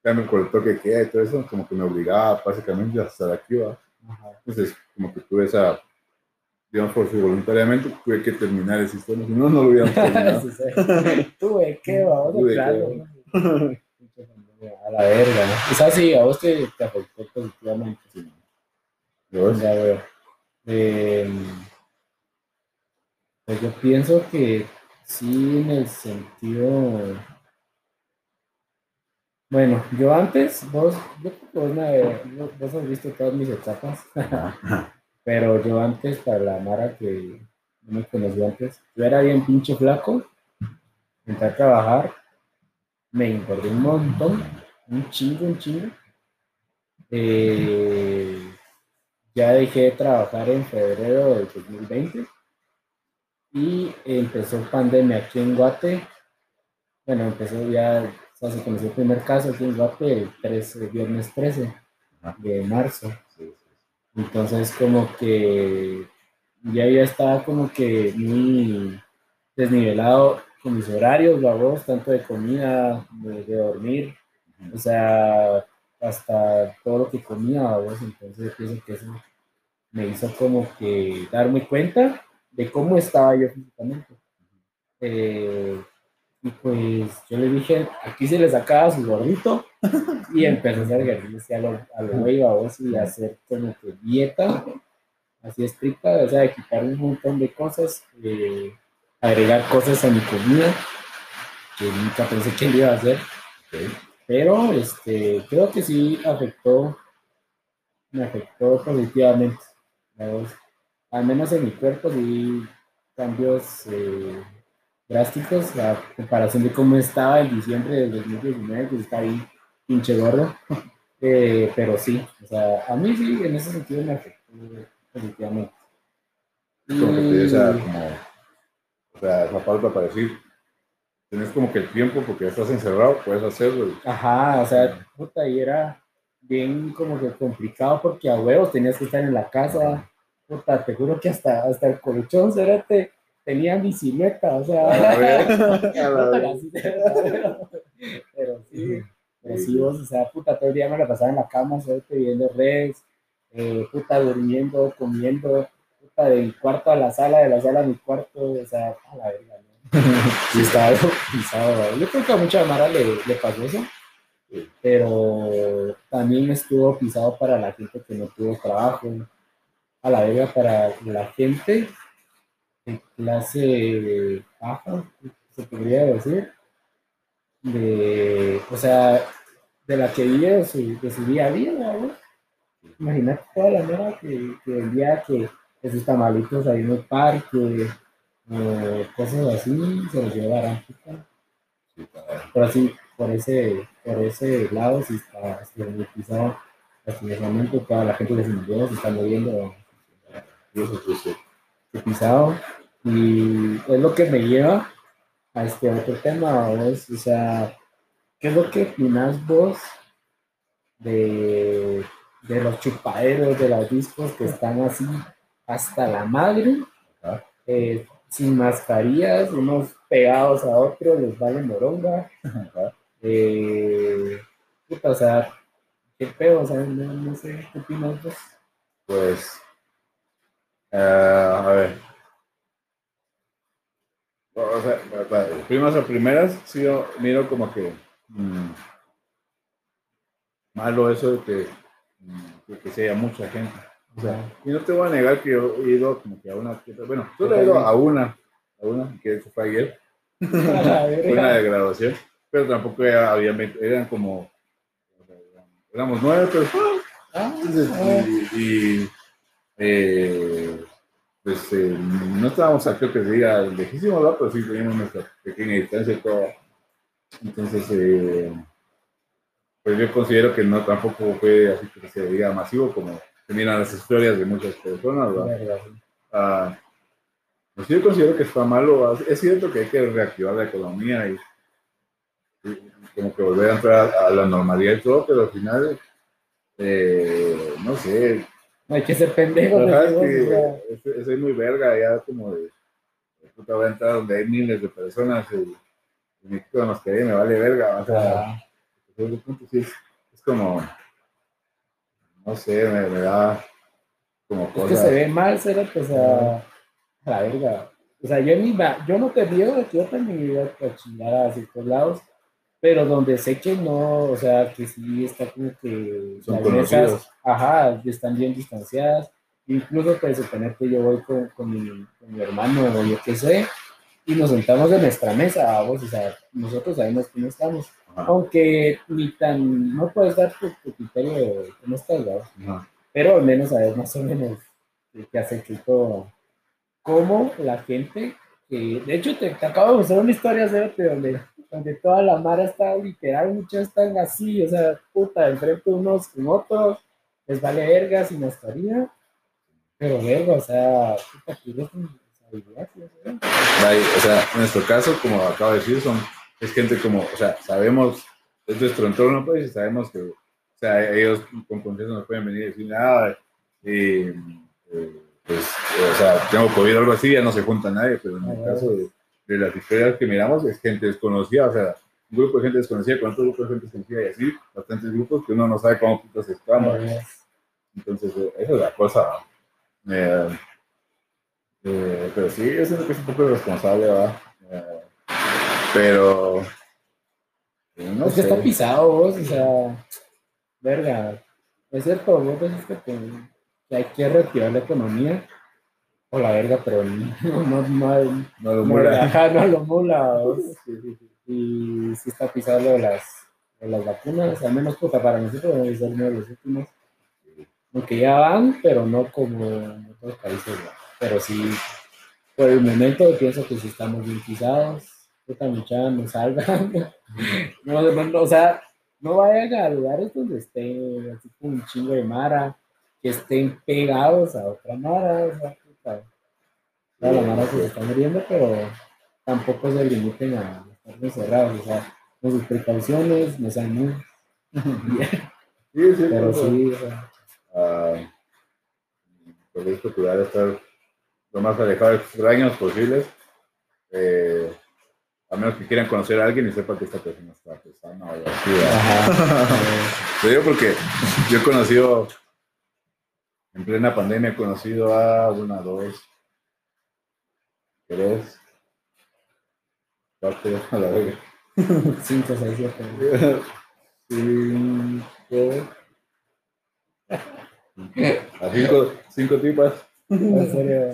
Cambio con el toque de queda y todo eso, como que me obligaba básicamente a estar aquí, va. Entonces, como que tuve esa, digamos, por su voluntariamente, tuve que terminar el sistema, si no, no lo hubiéramos terminado. tuve que, vamos, claro. A la verga, ¿no? Es así, a vos te, te afectó positivamente. Sí. Ya veo. Eh, pues yo pienso que sí, en el sentido. Bueno, yo antes, vos, yo, vos, vos has visto todas mis etapas, pero yo antes, para la Mara que no me conoció antes, yo era bien pinche flaco, entré a trabajar, me engordé un montón, un chingo, un chingo. Eh, ya dejé de trabajar en febrero del 2020 y empezó pandemia aquí en Guate. Bueno, empezó ya, se conoció el primer caso aquí en Guate el 13, viernes 13 de marzo. Entonces como que ya ya estaba como que muy desnivelado con mis horarios, vos, tanto de comida, de, dormir, o sea, hasta todo lo que comía, vos, entonces pienso que eso me hizo como que darme cuenta de cómo estaba yo físicamente. Eh, y pues yo le dije, aquí se le sacaba su gordito. Y empecé a hacer ejercicio a lo, a lo y hacer como que dieta así estricta, o sea, de quitar un montón de cosas, eh, agregar cosas a mi comida que nunca pensé que iba a hacer. Pero este, creo que sí afectó, me afectó positivamente al menos en mi cuerpo vi cambios eh, drásticos a comparación de cómo estaba en diciembre del 2019, que está ahí pinche gordo. Eh, pero sí, o sea, a mí sí, en ese sentido me afectó definitivamente. Como que te esa, como, o sea, esa falta para decir, tienes como que el tiempo porque ya estás encerrado, puedes hacerlo. Ajá, o sea, puta, y era bien como que complicado porque a huevos tenías que estar en la casa. Puta, te juro que hasta, hasta el colchón, cerete, tenía bicicleta, o sea. pero sí, pero sí, vos, o sea, puta, todo el día me la pasaba en la cama, cerete, viendo redes, eh, puta, durmiendo, comiendo, puta, del cuarto a la sala, de la sala a mi cuarto, o sea, a la verga, ¿no? sí, estaba pisado, Yo creo que a mucha Mara le, le pasó eso pero también estuvo pisado para la gente que no tuvo trabajo, a la verga para la gente de clase baja, se podría decir, de, o sea, de la que vive de su, de su día a día. Imagínate toda la mera que, que el día que esos tamalitos ahí en el parque, eh, cosas así, se los llevarán. Pero así, por ese, por ese lado sí está, pisado. Lastimosamente, toda la gente de se está moviendo pisado. Y es lo que me lleva a este otro tema, o sea, ¿qué es lo que opinas vos de, de los chupaderos de los discos que están así hasta la madre? Eh, sin mascarillas, unos pegados a otros, les vale moronga. Eh, puta, o sea, qué pedo, o sea, no, sé, ¿qué opinas vos? Pues, uh, a ver. O sea, primas a primeras, sí, yo miro como que mmm, malo eso de que, mm, de que sea mucha gente. O sea, y no te voy a negar que yo he ido como que a una, bueno, tú he ido a una, a una, que fue ayer, fue una de graduación, pero tampoco había, eran como, éramos nueve, pero, ah, y, eh, pues eh, no estábamos aquí creo que diga lejísimo, ¿no? pero sí teníamos nuestra pequeña distancia y todo. Entonces, eh, pues yo considero que no tampoco fue así que se diga masivo como miran las historias de muchas personas, ¿verdad? Ah, pues yo considero que está malo. Es cierto que hay que reactivar la economía y, como que volver a entrar a, la normalidad y todo, pero al final, eh, no sé. Hay que ser pendejo. soy muy verga, ya como de. Puta, voy a entrar donde hay miles de personas y, y me quito más que me vale verga. O sea, es, es como no sé, me, da, como Es que cosas. se ve mal, cerote, o sea, a la verga. O sea, yo, ni va- yo no te digo de que yo también iba a chingar a ciertos lados, pero donde sé que no, o sea, que sí está como que Son las conocidos. mesas, ajá, están bien distanciadas. Incluso pues suponer que yo voy con, con, mi, con mi hermano o yo qué sé, y nos sentamos en nuestra mesa, vos, o sea, nosotros sabemos cómo estamos. Ajá, Aunque ni tan, no puedes dar tu, tu criterio de cómo estás, pero al menos sabes más o menos qué hace todo. Cómo la gente, que de hecho te, te acabo de mostrar una historia, Cerote, donde, donde toda la mara está literal, muchos están así, o sea, puta, enfrente unos con otros, les vale verga sin mascarilla, pero verga, o sea, puta, ¿sí? Ahí, O sea, en nuestro caso, como acabo de decir, son, es gente como, o sea, sabemos, es nuestro entorno, pues, y sabemos que, o sea, ellos con confianza nos pueden venir y decir, nada, y, eh, pues, o sea, tengo COVID o algo así, ya no se junta nadie, pero en el Ah, caso de, de las historias que miramos, es gente desconocida, o sea, un grupo de gente desconocida con otro grupo de gente desconocida y así, bastantes grupos que uno no sabe cómo putas estamos. Entonces, eh, esa es la cosa. Eh, eh, pero sí, yo siento que es un poco irresponsable, ¿verdad? Eh, pero. eh, no es que sé. está pisado vos, o sea, verga. Es cierto, vos decís que, te- que hay que retirar la economía o la verga, pero no, no, no, lo mula. ajá, no lo mula. Y sí está pisado lo de las, de las vacunas, al menos puta, para nosotros debe ser uno de los últimos. Aunque ya van, pero no como en otros países. ¿no? Pero sí, por el momento pienso que sí estamos bien pisados. Puta muchacha, no salgan. No, no, no, o sea, no vayan a lugares donde estén así como un chingo de mara, que estén pegados a otra mara. O sea, Toda la mara se está muriendo, pero tampoco se limiten a estar encerrados. O sea, con sus precauciones, no sean muy. Sí, sí, Pero sí, o sea, ah, procurar estar lo más alejado de extraños posibles. Eh, a menos que quieran conocer a alguien y sepan que esta persona está sana o así. Te digo porque yo he conocido, en plena pandemia, he conocido a una, dos, tres, cuatro, a la verga. 5, 6, 7. Cinco. A cinco, cinco tipas. En serio.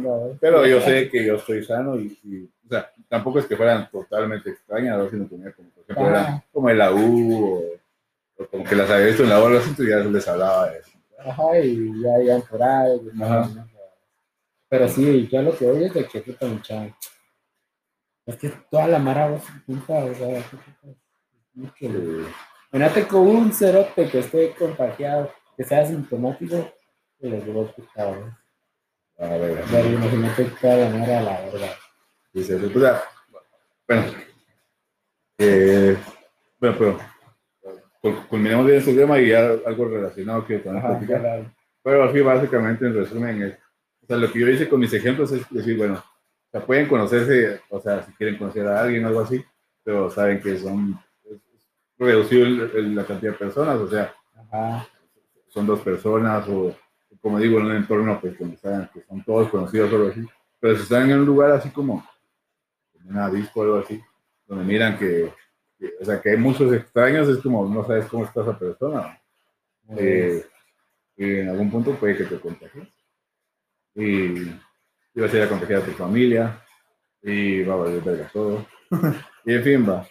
¿no? Pero yo sé que yo estoy sano y, y, o sea, tampoco es que fueran totalmente extrañas, ¿no? sino que como, por ejemplo, eran como en la U o, o como que las había visto en la así, entonces ya les hablaba de eso. Ajá, y ya iban por ahí. y Ajá. ¿no? Pero sí, yo lo que oye es de que puta mucha. Es que toda la mara vos junta, o sea, puta, Imagínate con un cerote que esté contagiado, que sea asintomático, y les digo puta, ¿no? a ver, Ya, imagínate toda la mara la verdad. Dice, sea, bueno, eh, bueno, pero cul- culminemos bien este tema y ya algo relacionado que Ajá, platicar. Pero así básicamente en resumen es, sea, lo que yo hice con mis ejemplos es decir, bueno, o sea, pueden conocerse, o sea, si quieren conocer a alguien o algo así, pero saben que son reducido la cantidad de personas, o sea, Ajá, son dos personas o como digo en un entorno pues donde saben que son todos conocidos o algo así pero si están en un lugar así como en una disco o algo así donde miran que, que- o sea que hay muchos extraños es como no sabes cómo está esa persona. Eh, y en algún punto puede que te contagies y, vas a ir a contagiar a tu familia y va a valer verga todo y en fin va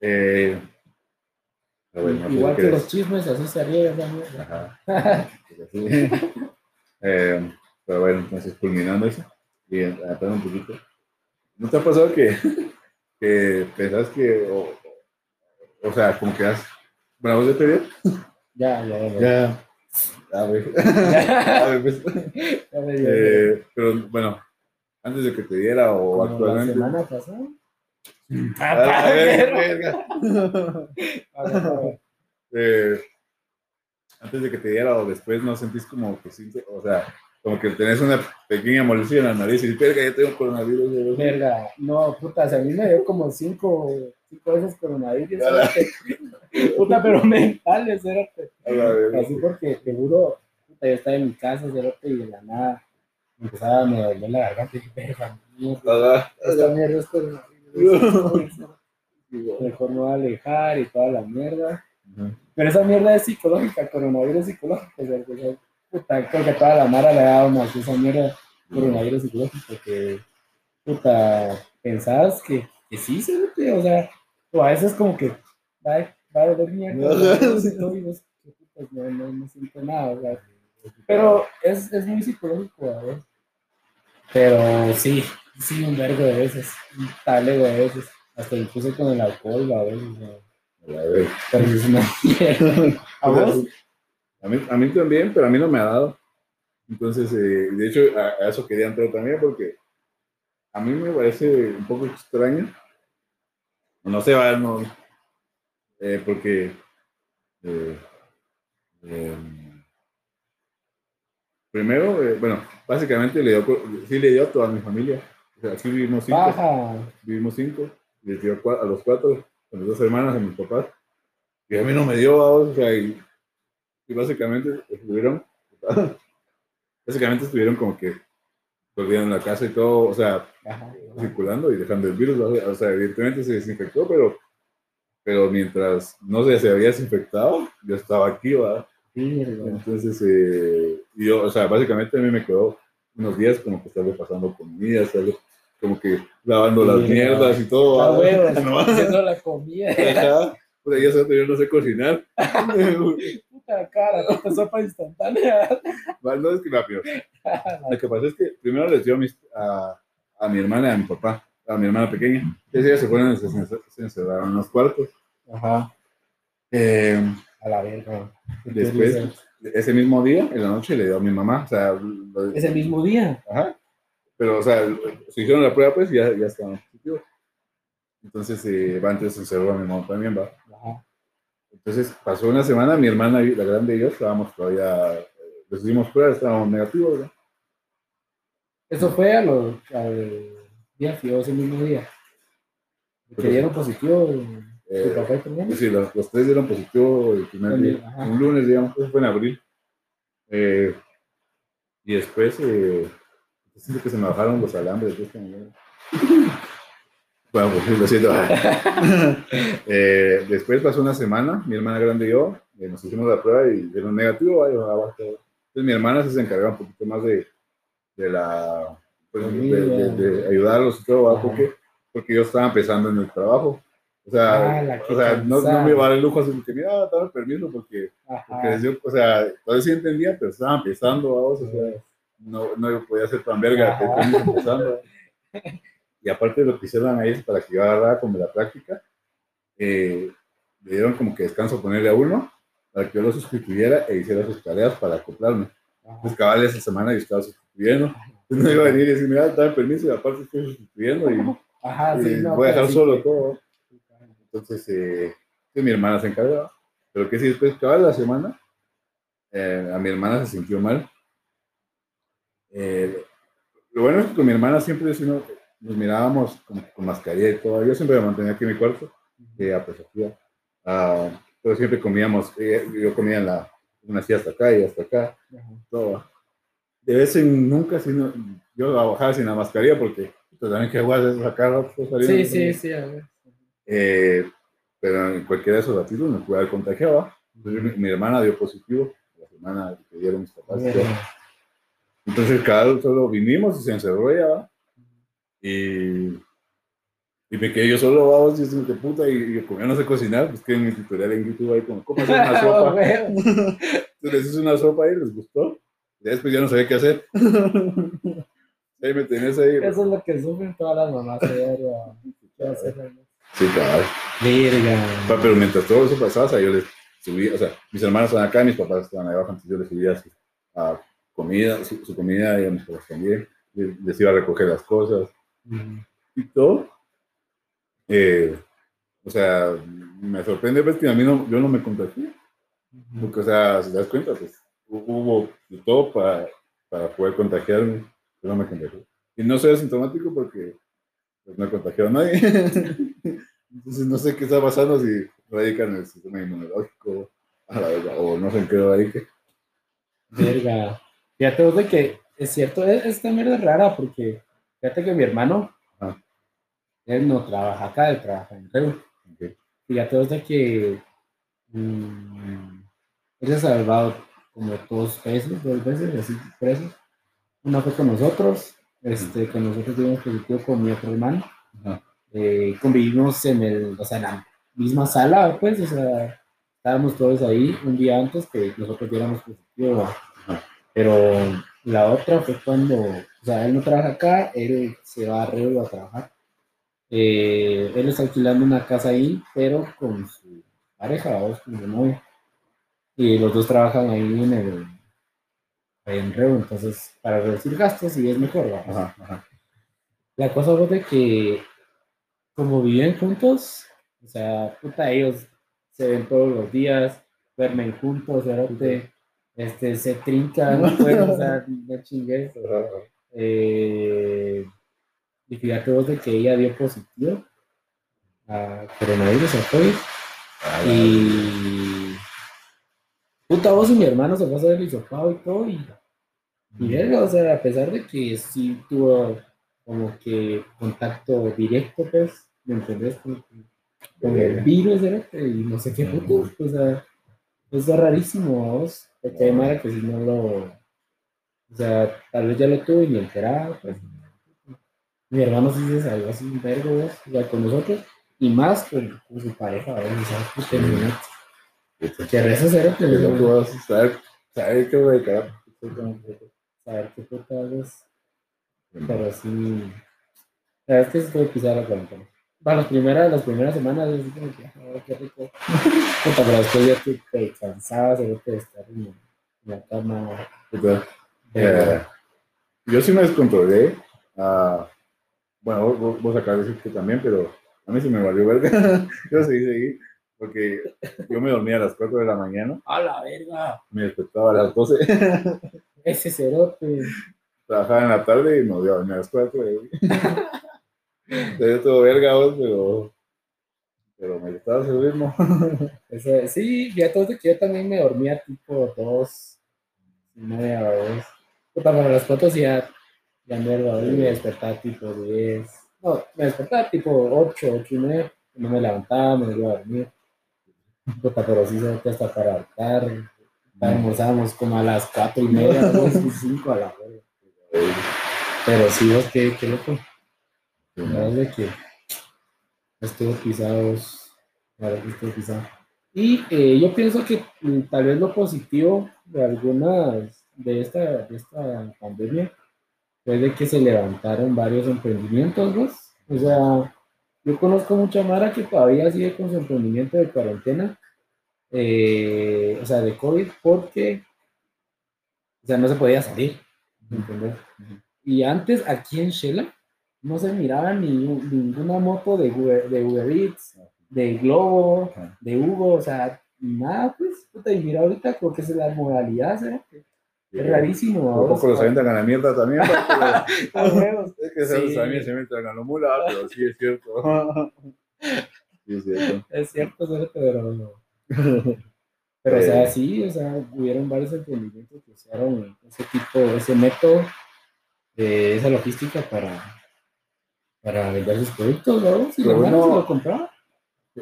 eh, bueno, no Igual que los chismes, así se mierda. Ajá. Eh, pero bueno, entonces culminando eso y adaptando un poquito. ¿No te ha pasado que, que pensás que, o, o sea, como que has, bueno, vos dio? Ya, ya, ya. Ya. A ver. A ver, pues. Eh, pero bueno, antes de que te diera o Como la actualmente. semana pasada. A ver, verga. Eh, antes de que te diera o después no sentís como que sí, o sea, como que tenés una pequeña molestia en la nariz y dices, verga, ya tengo coronavirus. ya ves". Verga, no, puta, o sea, a mí me dio como cinco, cinco veces coronavirus. A la- espérate. puta, pero mentales. Así porque te juro, puta, yo estaba en mi casa, y de la nada empezaba a me doler la garganta y dije, verga, mierda, Ajá. esta mierda es coronavirus. Mejor a alejar y toda la mierda. Pero esa mierda es psicológica, coronavirus psicológico. Puta, creo que a toda la mara le ha dado más esa mierda, coronavirus psicológico, que, puta, pensabas que, que sí, cerote, o sea, o a veces como que va, va a doler mierda, ¿no? no, no, no siento nada, o sea, pero es, es muy psicológico, a ver. Pero sí, sí, un vergo de veces, un talego de veces, hasta incluso con el alcohol, a veces, A ver. pero es una mierda. ¿A vos? A mí, a mí también, pero a mí no me ha dado. Entonces, eh, de hecho, a, a eso quería entrar también porque a mí me parece un poco extraño. No sé, va, no. eh, porque. eh, eh, primero, eh, bueno, básicamente le dio, sí le dio a toda mi familia. O sea, aquí vivimos cinco. Baja. Vivimos cinco. Les dio a los cuatro, a mis dos hermanas, a mis papás. Y a mí no me dio, vamos, o sea, y, y básicamente estuvieron, básicamente estuvieron como que volvieron en la casa y todo, o sea, Ajá. circulando y dejando el virus, o sea, o sea, evidentemente se desinfectó, pero, pero mientras no se, se había desinfectado, yo estaba aquí, ¿verdad? Entonces, eh, yo, o sea, básicamente a mí me quedó unos días como que estarle pasando comida, estarle como que lavando las mierdas y todo. Huevos, No, haciendo la comida. Ajá. Puta, ya sé, yo no sé cocinar. Puta cara, puta sopa instantánea. Bueno, no es que rápido. Lo que pasa es que primero les dio a, mis- a, a mi hermana y a mi papá, a mi hermana pequeña. Entonces ellas se fueron y se, encerraron en los cuartos. Ajá. Eh, A la verga. después, ese mismo día, en la noche, le dio a mi mamá. O sea, lo- Ese mismo día. Ajá. Pero, o sea, se hicieron la prueba, pues, y ya, ya estaban positivos. Entonces, eh, va, antes se encerró a mi mamá también, va. Ajá. Entonces, pasó una semana, mi hermana, la grande y yo, estábamos todavía, eh, les hicimos pruebas, estábamos negativos, ¿verdad? Eso fue a los, al día fío, ese mismo día. Que dieron positivo tu Eh, papá y tu hermano. sí, los, los tres dieron positivo el primer También, día, ajá. un lunes, digamos, eso fue en abril. Eh, y después, eh, siento que se me bajaron los alambres de esta manera. Bueno, pues lo siento. Eh, después pasó una semana, mi hermana grande y yo, eh, nos hicimos la prueba y dieron negativo. ahí. Entonces mi hermana se encargaba un poquito más de, de la pues, de, ayudarlos y todo, porque, porque yo estaba empezando en el trabajo. O sea, Ah, o sea no, no me dar el lujo así que mira, dame permiso porque, o sea, todavía sí entendía, pero estaba empezando, vamos, o sea, no, no podía ser tan verga, que empezando. Y aparte lo que hicieron ahí es para que yo agarrara como la práctica, eh, le dieron como que descanso ponerle a uno para que yo lo sustituyera e hiciera sus tareas para acoplarme. Pues cabal esa semana yo estaba sustituyendo. Entonces no iba a venir y decir, mira, dame permiso y aparte estoy sustituyendo y, Ajá, sí, y no, voy a dejar sí. solo todo. Entonces, eh, mi hermana se encargaba. Pero que sí, después, cada la semana, eh, a mi hermana se sintió mal. Eh, lo bueno es que con mi hermana siempre sí, no- nos mirábamos que con mascarilla y todo. Yo siempre me mantenía aquí en mi cuarto, eh, a pesar Ah, pero siempre comíamos, yo comía en la, una silla hasta acá y hasta acá, Ajá. todo. De vez en nunca, si no, yo bajaba sin la mascarilla porque pues, también que igual sacar Sí, sí, sí, a ver. eh, pero en cualquiera de esos ratitos me pude haber contagiado. Entonces, mi, mi hermana dio positivo, la semana que dieron mis papás. Entonces, cada uno solo vinimos y se encerró ella. ¿va? Y, y me quedé yo solo, vamos, y es que puta, y, y como yo no sé cocinar, pues que en mi tutorial en YouTube ahí como, ¿cómo hacer una sopa? Entonces les hice una sopa y les gustó. Y después ya no sabía qué hacer. Ahí me tenés ahí. Eso es lo que sufren todas las mamás. Sí, cabrón. Verga. Pero mientras todo eso pasaba, o sea, yo les subía, o sea, mis hermanos estaban acá, mis papás estaban ahí abajo, entonces yo les subía su a comida, su, su comida y a mis papás también. Les, les iba a recoger las cosas y todo. Eh, o sea, me sorprende pues, que a mí no, yo no me contagié. Porque, o sea, si te das cuenta, pues hu- hubo de todo para, para poder contagiarme. Yo no me contagié. Y no soy asintomático porque pues, no he contagiado a nadie. Entonces no sé qué está pasando si radica en el sistema inmunológico a la verga, o no sé en qué radique. Verga. Fíjate vos de que es cierto, es- esta mierda es rara porque fíjate que mi hermano. Él no trabaja acá, él trabaja en Reu. Ok. Fíjate vos de que mm, él ha salvado como dos veces, dos veces, así presos. Una fue con nosotros, este, con nosotros tuvimos positivo con mi otro hermano. Eh, convivimos en el, o sea, en la misma sala, pues, o sea, estábamos todos ahí un día antes que nosotros diéramos positivo. Pero la otra fue cuando, o sea, él no trabaja acá, él se va a Río a trabajar. Eh, él está alquilando una casa ahí, pero con su pareja, o con su novia. Y los dos trabajan ahí en el en Reo, entonces para reducir gastos y es mejor. Ajá, ajá. La cosa fue de que como viven juntos, o sea, puta, ellos se ven todos los días, duermen juntos, cerote, este, se trincan, pues, o sea, no chingues. Eh, y fíjate vos de que ella dio positivo a coronavirus, a COVID, y puta vos y mi hermano se fue a hacer el hisopado y todo, y, y verga, o sea, a pesar de que sí tuvo como que contacto directo, pues, ¿me entendés? Con, con el virus, cerote, y no sé qué puto, o sea, es rarísimo, vos, porque hay mara que si no lo, o sea, tal vez ya lo tuvo y ni enteraba, pues. Mi hermano sí se salió así un vergo, sea, con nosotros, y más con, con su pareja, imagínate. Que rezo cero, que no puedo saber, saber qué voy a quedar. saber qué puta es. Pero sí. La verdad es que sí estuve pisada la cuarentena. Para las primeras, las primeras semanas, yo así como que, "Ah, qué rico. Puta, pero después ya te, te cansabas de de estar en, la cama. Eh, yo sí me descontrolé. ah, bueno, vos- vos, acabas de decir que también, pero a mí se me valió verga. yo seguí, seguí, porque yo me dormía a las 4 de la mañana, ¡A la verga! me despertaba a las 12, Ese cerote. trabajaba en la tarde y me volvía a a las 4. Sería todo verga vos, pero, pero me gustaba ese ritmo. Ese, sí, ya todo que yo también me dormía tipo dos, y media dos. Puta, para las sí ya, ya me dormí y me despertaba tipo diez. No, me despertaba tipo ocho, ocho y media. No me levantaba, me iba a dormir. Puta, pero sí se hasta para hartar. Almorzábamos como a las cuatro y media, dos y cinco a la hora. Pero sí, vos, qué, qué loco. Es de que estuvo pisados, verdad que estuvo pisado. Y eh, yo pienso que mm, tal vez lo positivo de algunas de esta, de esta pandemia fue de que se levantaron varios emprendimientos, ¿no? O sea, yo conozco mucha Mara que todavía sigue con su emprendimiento de cuarentena, eh, o sea, de COVID, porque, o sea, no se podía salir, ¿me entiendes? Y antes, aquí en Shela, no se miraba ni, ninguna moto de Uber, de Uber Eats, de Globo, de Hugo, o sea, nada, pues, puta, y mira ahorita porque es la modalidad, ¿sabes? Es rarísimo. Un poco los avientan a la mierda también. Es que Sí. también se meten a la mula, pero sí es cierto. Sí es cierto. Es cierto, pero... Pero, o sea, sí, o sea, hubieron varios emprendimientos que usaron ese tipo, ese método, de esa logística para, para vender sus productos, ¿no? Si Pero no- lo.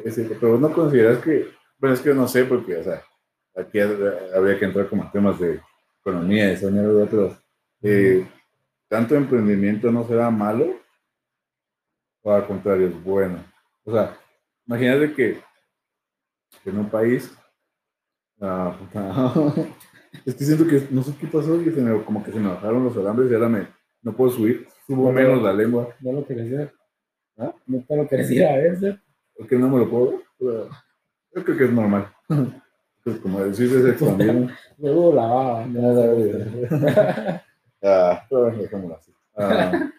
Es cierto, pero vos no consideras que, bueno, es que no sé, porque, o sea, aquí ha- habría que entrar como temas de economía, mierda de otros. Eh, ¿Tanto emprendimiento no será malo? O al contrario, es bueno. O sea, imagínate que en un país, ah, puta, es que siento que no sé qué pasó, y se me- como que se me bajaron los alambres y ahora me, no puedo subir, subo Bueno. menos la lengua. No lo querés ver. ¿Ah? No te lo querés ir a ¿sí? ¿Por qué no me lo puedo Yo creo que es normal. Pues como decís, es expandir. Luego la. No, Ah, pero dejémoslo así. Ah,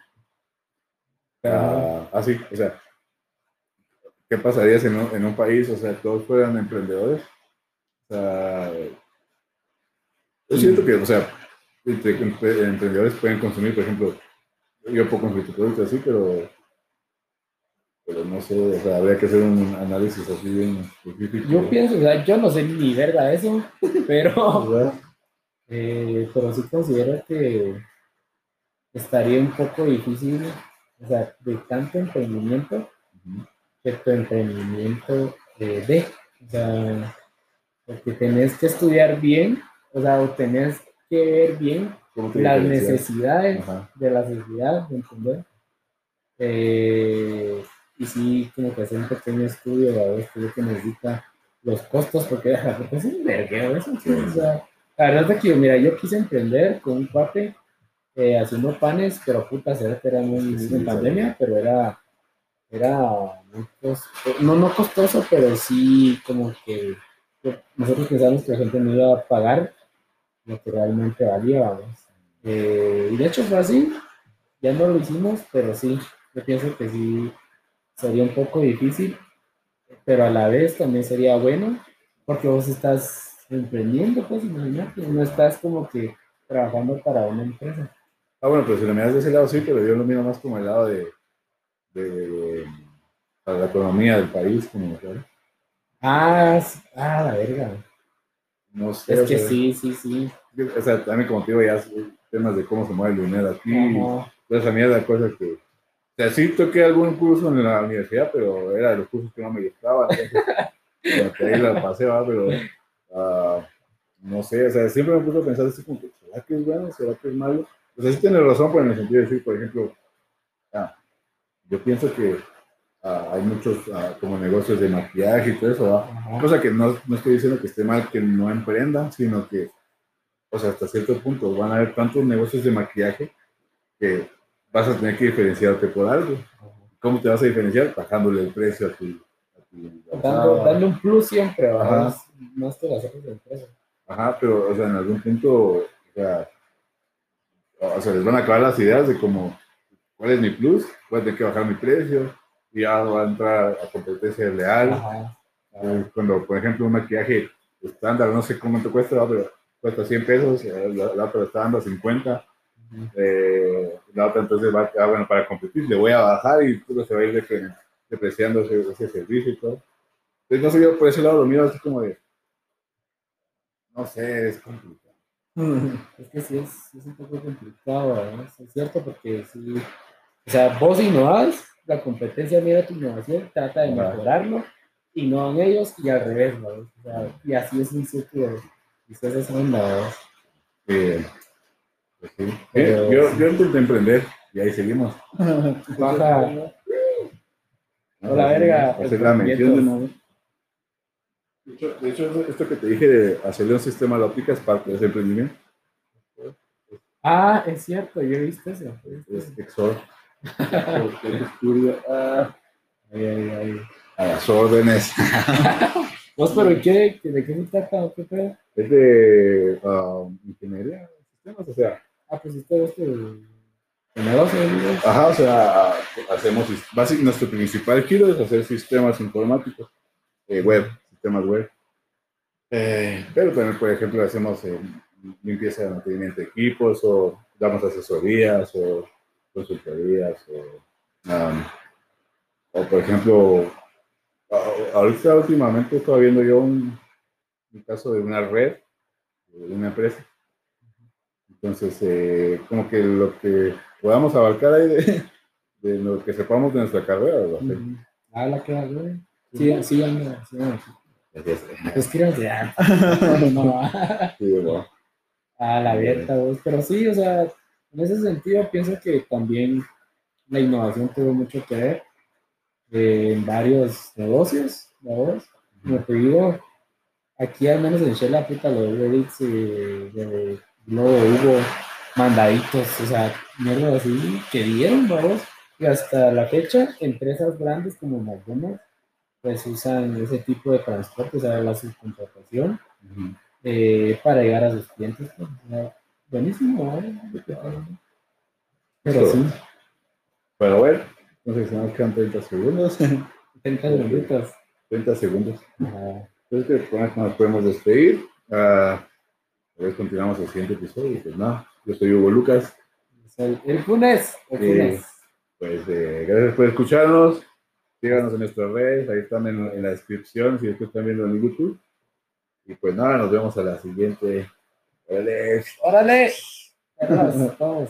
ah, así, o sea, ¿qué pasaría si en un, en un país, o sea, todos fueran emprendedores? O sea, yo siento que, o sea, entre empre- emprendedores pueden consumir, por ejemplo, yo puedo consumir tu producto así, pero, pero no sé, o sea, habría que hacer un análisis así bien específico. Yo pienso, o sea, yo no sé ni verga eso, pero. Eh, pero sí considero que estaría un poco difícil, o sea, de tanto emprendimiento, que tu emprendimiento eh, de, o sea, porque tenés que estudiar bien, o sea, o tenés que ver bien las necesidades de la sociedad, ¿me entender? Eh, y sí, como que hacer un pequeño estudio a ver qué es lo que necesita los costos, porque, es un vergueo eso. O sea, la verdad es que, mira, yo quise emprender con un cuate eh, haciendo panes, pero puta, era que era muy en pandemia, pero era, era muy costoso, no, no costoso, pero sí como que nosotros pensábamos que la gente no iba a pagar lo que realmente valía, vamos. Eh, y de hecho fue así, ya no lo hicimos, pero sí, yo pienso que sí sería un poco difícil, pero a la vez también sería bueno, porque vos estás emprendiendo, pues imagínate, no estás como que trabajando para una empresa. Ah, bueno, pues si lo miras de ese lado sí, pero yo lo miro más como el lado de, de, la economía del país, como Ah, ah, la verga. No sé. Es que sí, sí, sí. O sea, también como te digo, ya temas de cómo se mueve el dinero aquí. Toda esa mierda, cosas que. O sea, sí toqué algún curso en la universidad, pero era de los cursos que no me gustaban. Entonces, ahí la pasé, ¿va? pero. Uh, no sé, o sea, siempre me puse a pensar así como que, ¿será que es bueno? ¿Será que es malo? O sea, sí tiene razón, pero en el sentido de decir, por ejemplo, ah, yo pienso que ah, hay muchos ah, como negocios de maquillaje y todo eso, cosa que no, no, estoy diciendo que esté mal que no emprendan, sino que, o sea, hasta cierto punto van a haber tantos negocios de maquillaje que vas a tener que diferenciarte por algo. ¿Cómo te vas a diferenciar? Bajándole el precio a tu... Dando, un plus siempre, más, más que las otras empresas. Ajá, pero, o sea, en algún punto, o sea, o sea, les van a acabar las ideas de como, ¿cuál es mi plus? Voy a tener que bajar mi precio, y ya va a entrar a competencia leal. Eh, cuando, por ejemplo, un maquillaje estándar, no sé cuánto cuesta, pero cuesta 100 pesos, eh, la, otra está dando 50. Eh, la otra entonces va, ah, bueno, para competir, le voy a bajar y todo se va a ir depreciando ese, ese, servicio y todo. Entonces, no sé, yo por ese lado lo miro así como de, no sé, es complicado. Es que sí, es, es un poco complicado, es cierto, porque si, o sea, vos innovas, la competencia mira tu innovación, trata de mejorarlo, y no en ellos, y al revés, ¿no? O sea, y así es un círculo, y ustedes son innovadores. Eh, pues sí. yo, yo intenté emprender, y ahí seguimos. Baja. Hola, verga. Hacer la mención de nuevo. De hecho, esto que te dije de hacerle un sistema de óptica es parte de ese emprendimiento. Ah, es cierto, yo he visto eso. Es Exor. ah, ay, ay, ay. A las órdenes. ¿Vos, pero qué? ¿De qué se trata? ¿Qué? Es de um, ingeniería de sistemas, o sea. Ah, pues esto es el. Ajá, o sea, hacemos, básicamente, nuestro principal giro es hacer sistemas informáticos, eh, web temas web. Eh, pero también, por ejemplo, hacemos eh, limpieza de mantenimiento de equipos o damos asesorías o consultorías o, um, o por ejemplo, ahorita últimamente estaba viendo yo un, caso de una red, de una empresa. Entonces, eh, como que lo que podamos abarcar ahí de, de, lo que sepamos de nuestra carrera. ¿verdad? Ah, la que Sí, sí, sí, sí, Escríbanse. no, A la abierta, Pero sí, o sea, en ese sentido pienso que también la innovación tuvo mucho que ver eh, en varios negocios, ¿no? Como te digo, aquí al menos en Shell puta lo de Reddit de Globo hubo mandaditos, o sea, mierda así que dieron, vamos. Y hasta la fecha, empresas grandes como McDonald's pues usan ese tipo de transporte, o sea, la subcontratación, eh, para llegar a sus clientes. Pues, buenísimo, Pero sí. Pero bueno, entonces se nos quedan 30 segundos. 30 segundos. 30 segundos. Entonces, con nos podemos despedir. Uh, a ver, continuamos el siguiente episodio. Pues nada, yo soy Hugo Lucas. El, el Funes. El Funes. pues eh, gracias por escucharnos. Síganos en nuestras redes, ahí están en, la descripción si es que están viendo en YouTube. Y pues nada, nos vemos a la siguiente Órale. Perros, todos.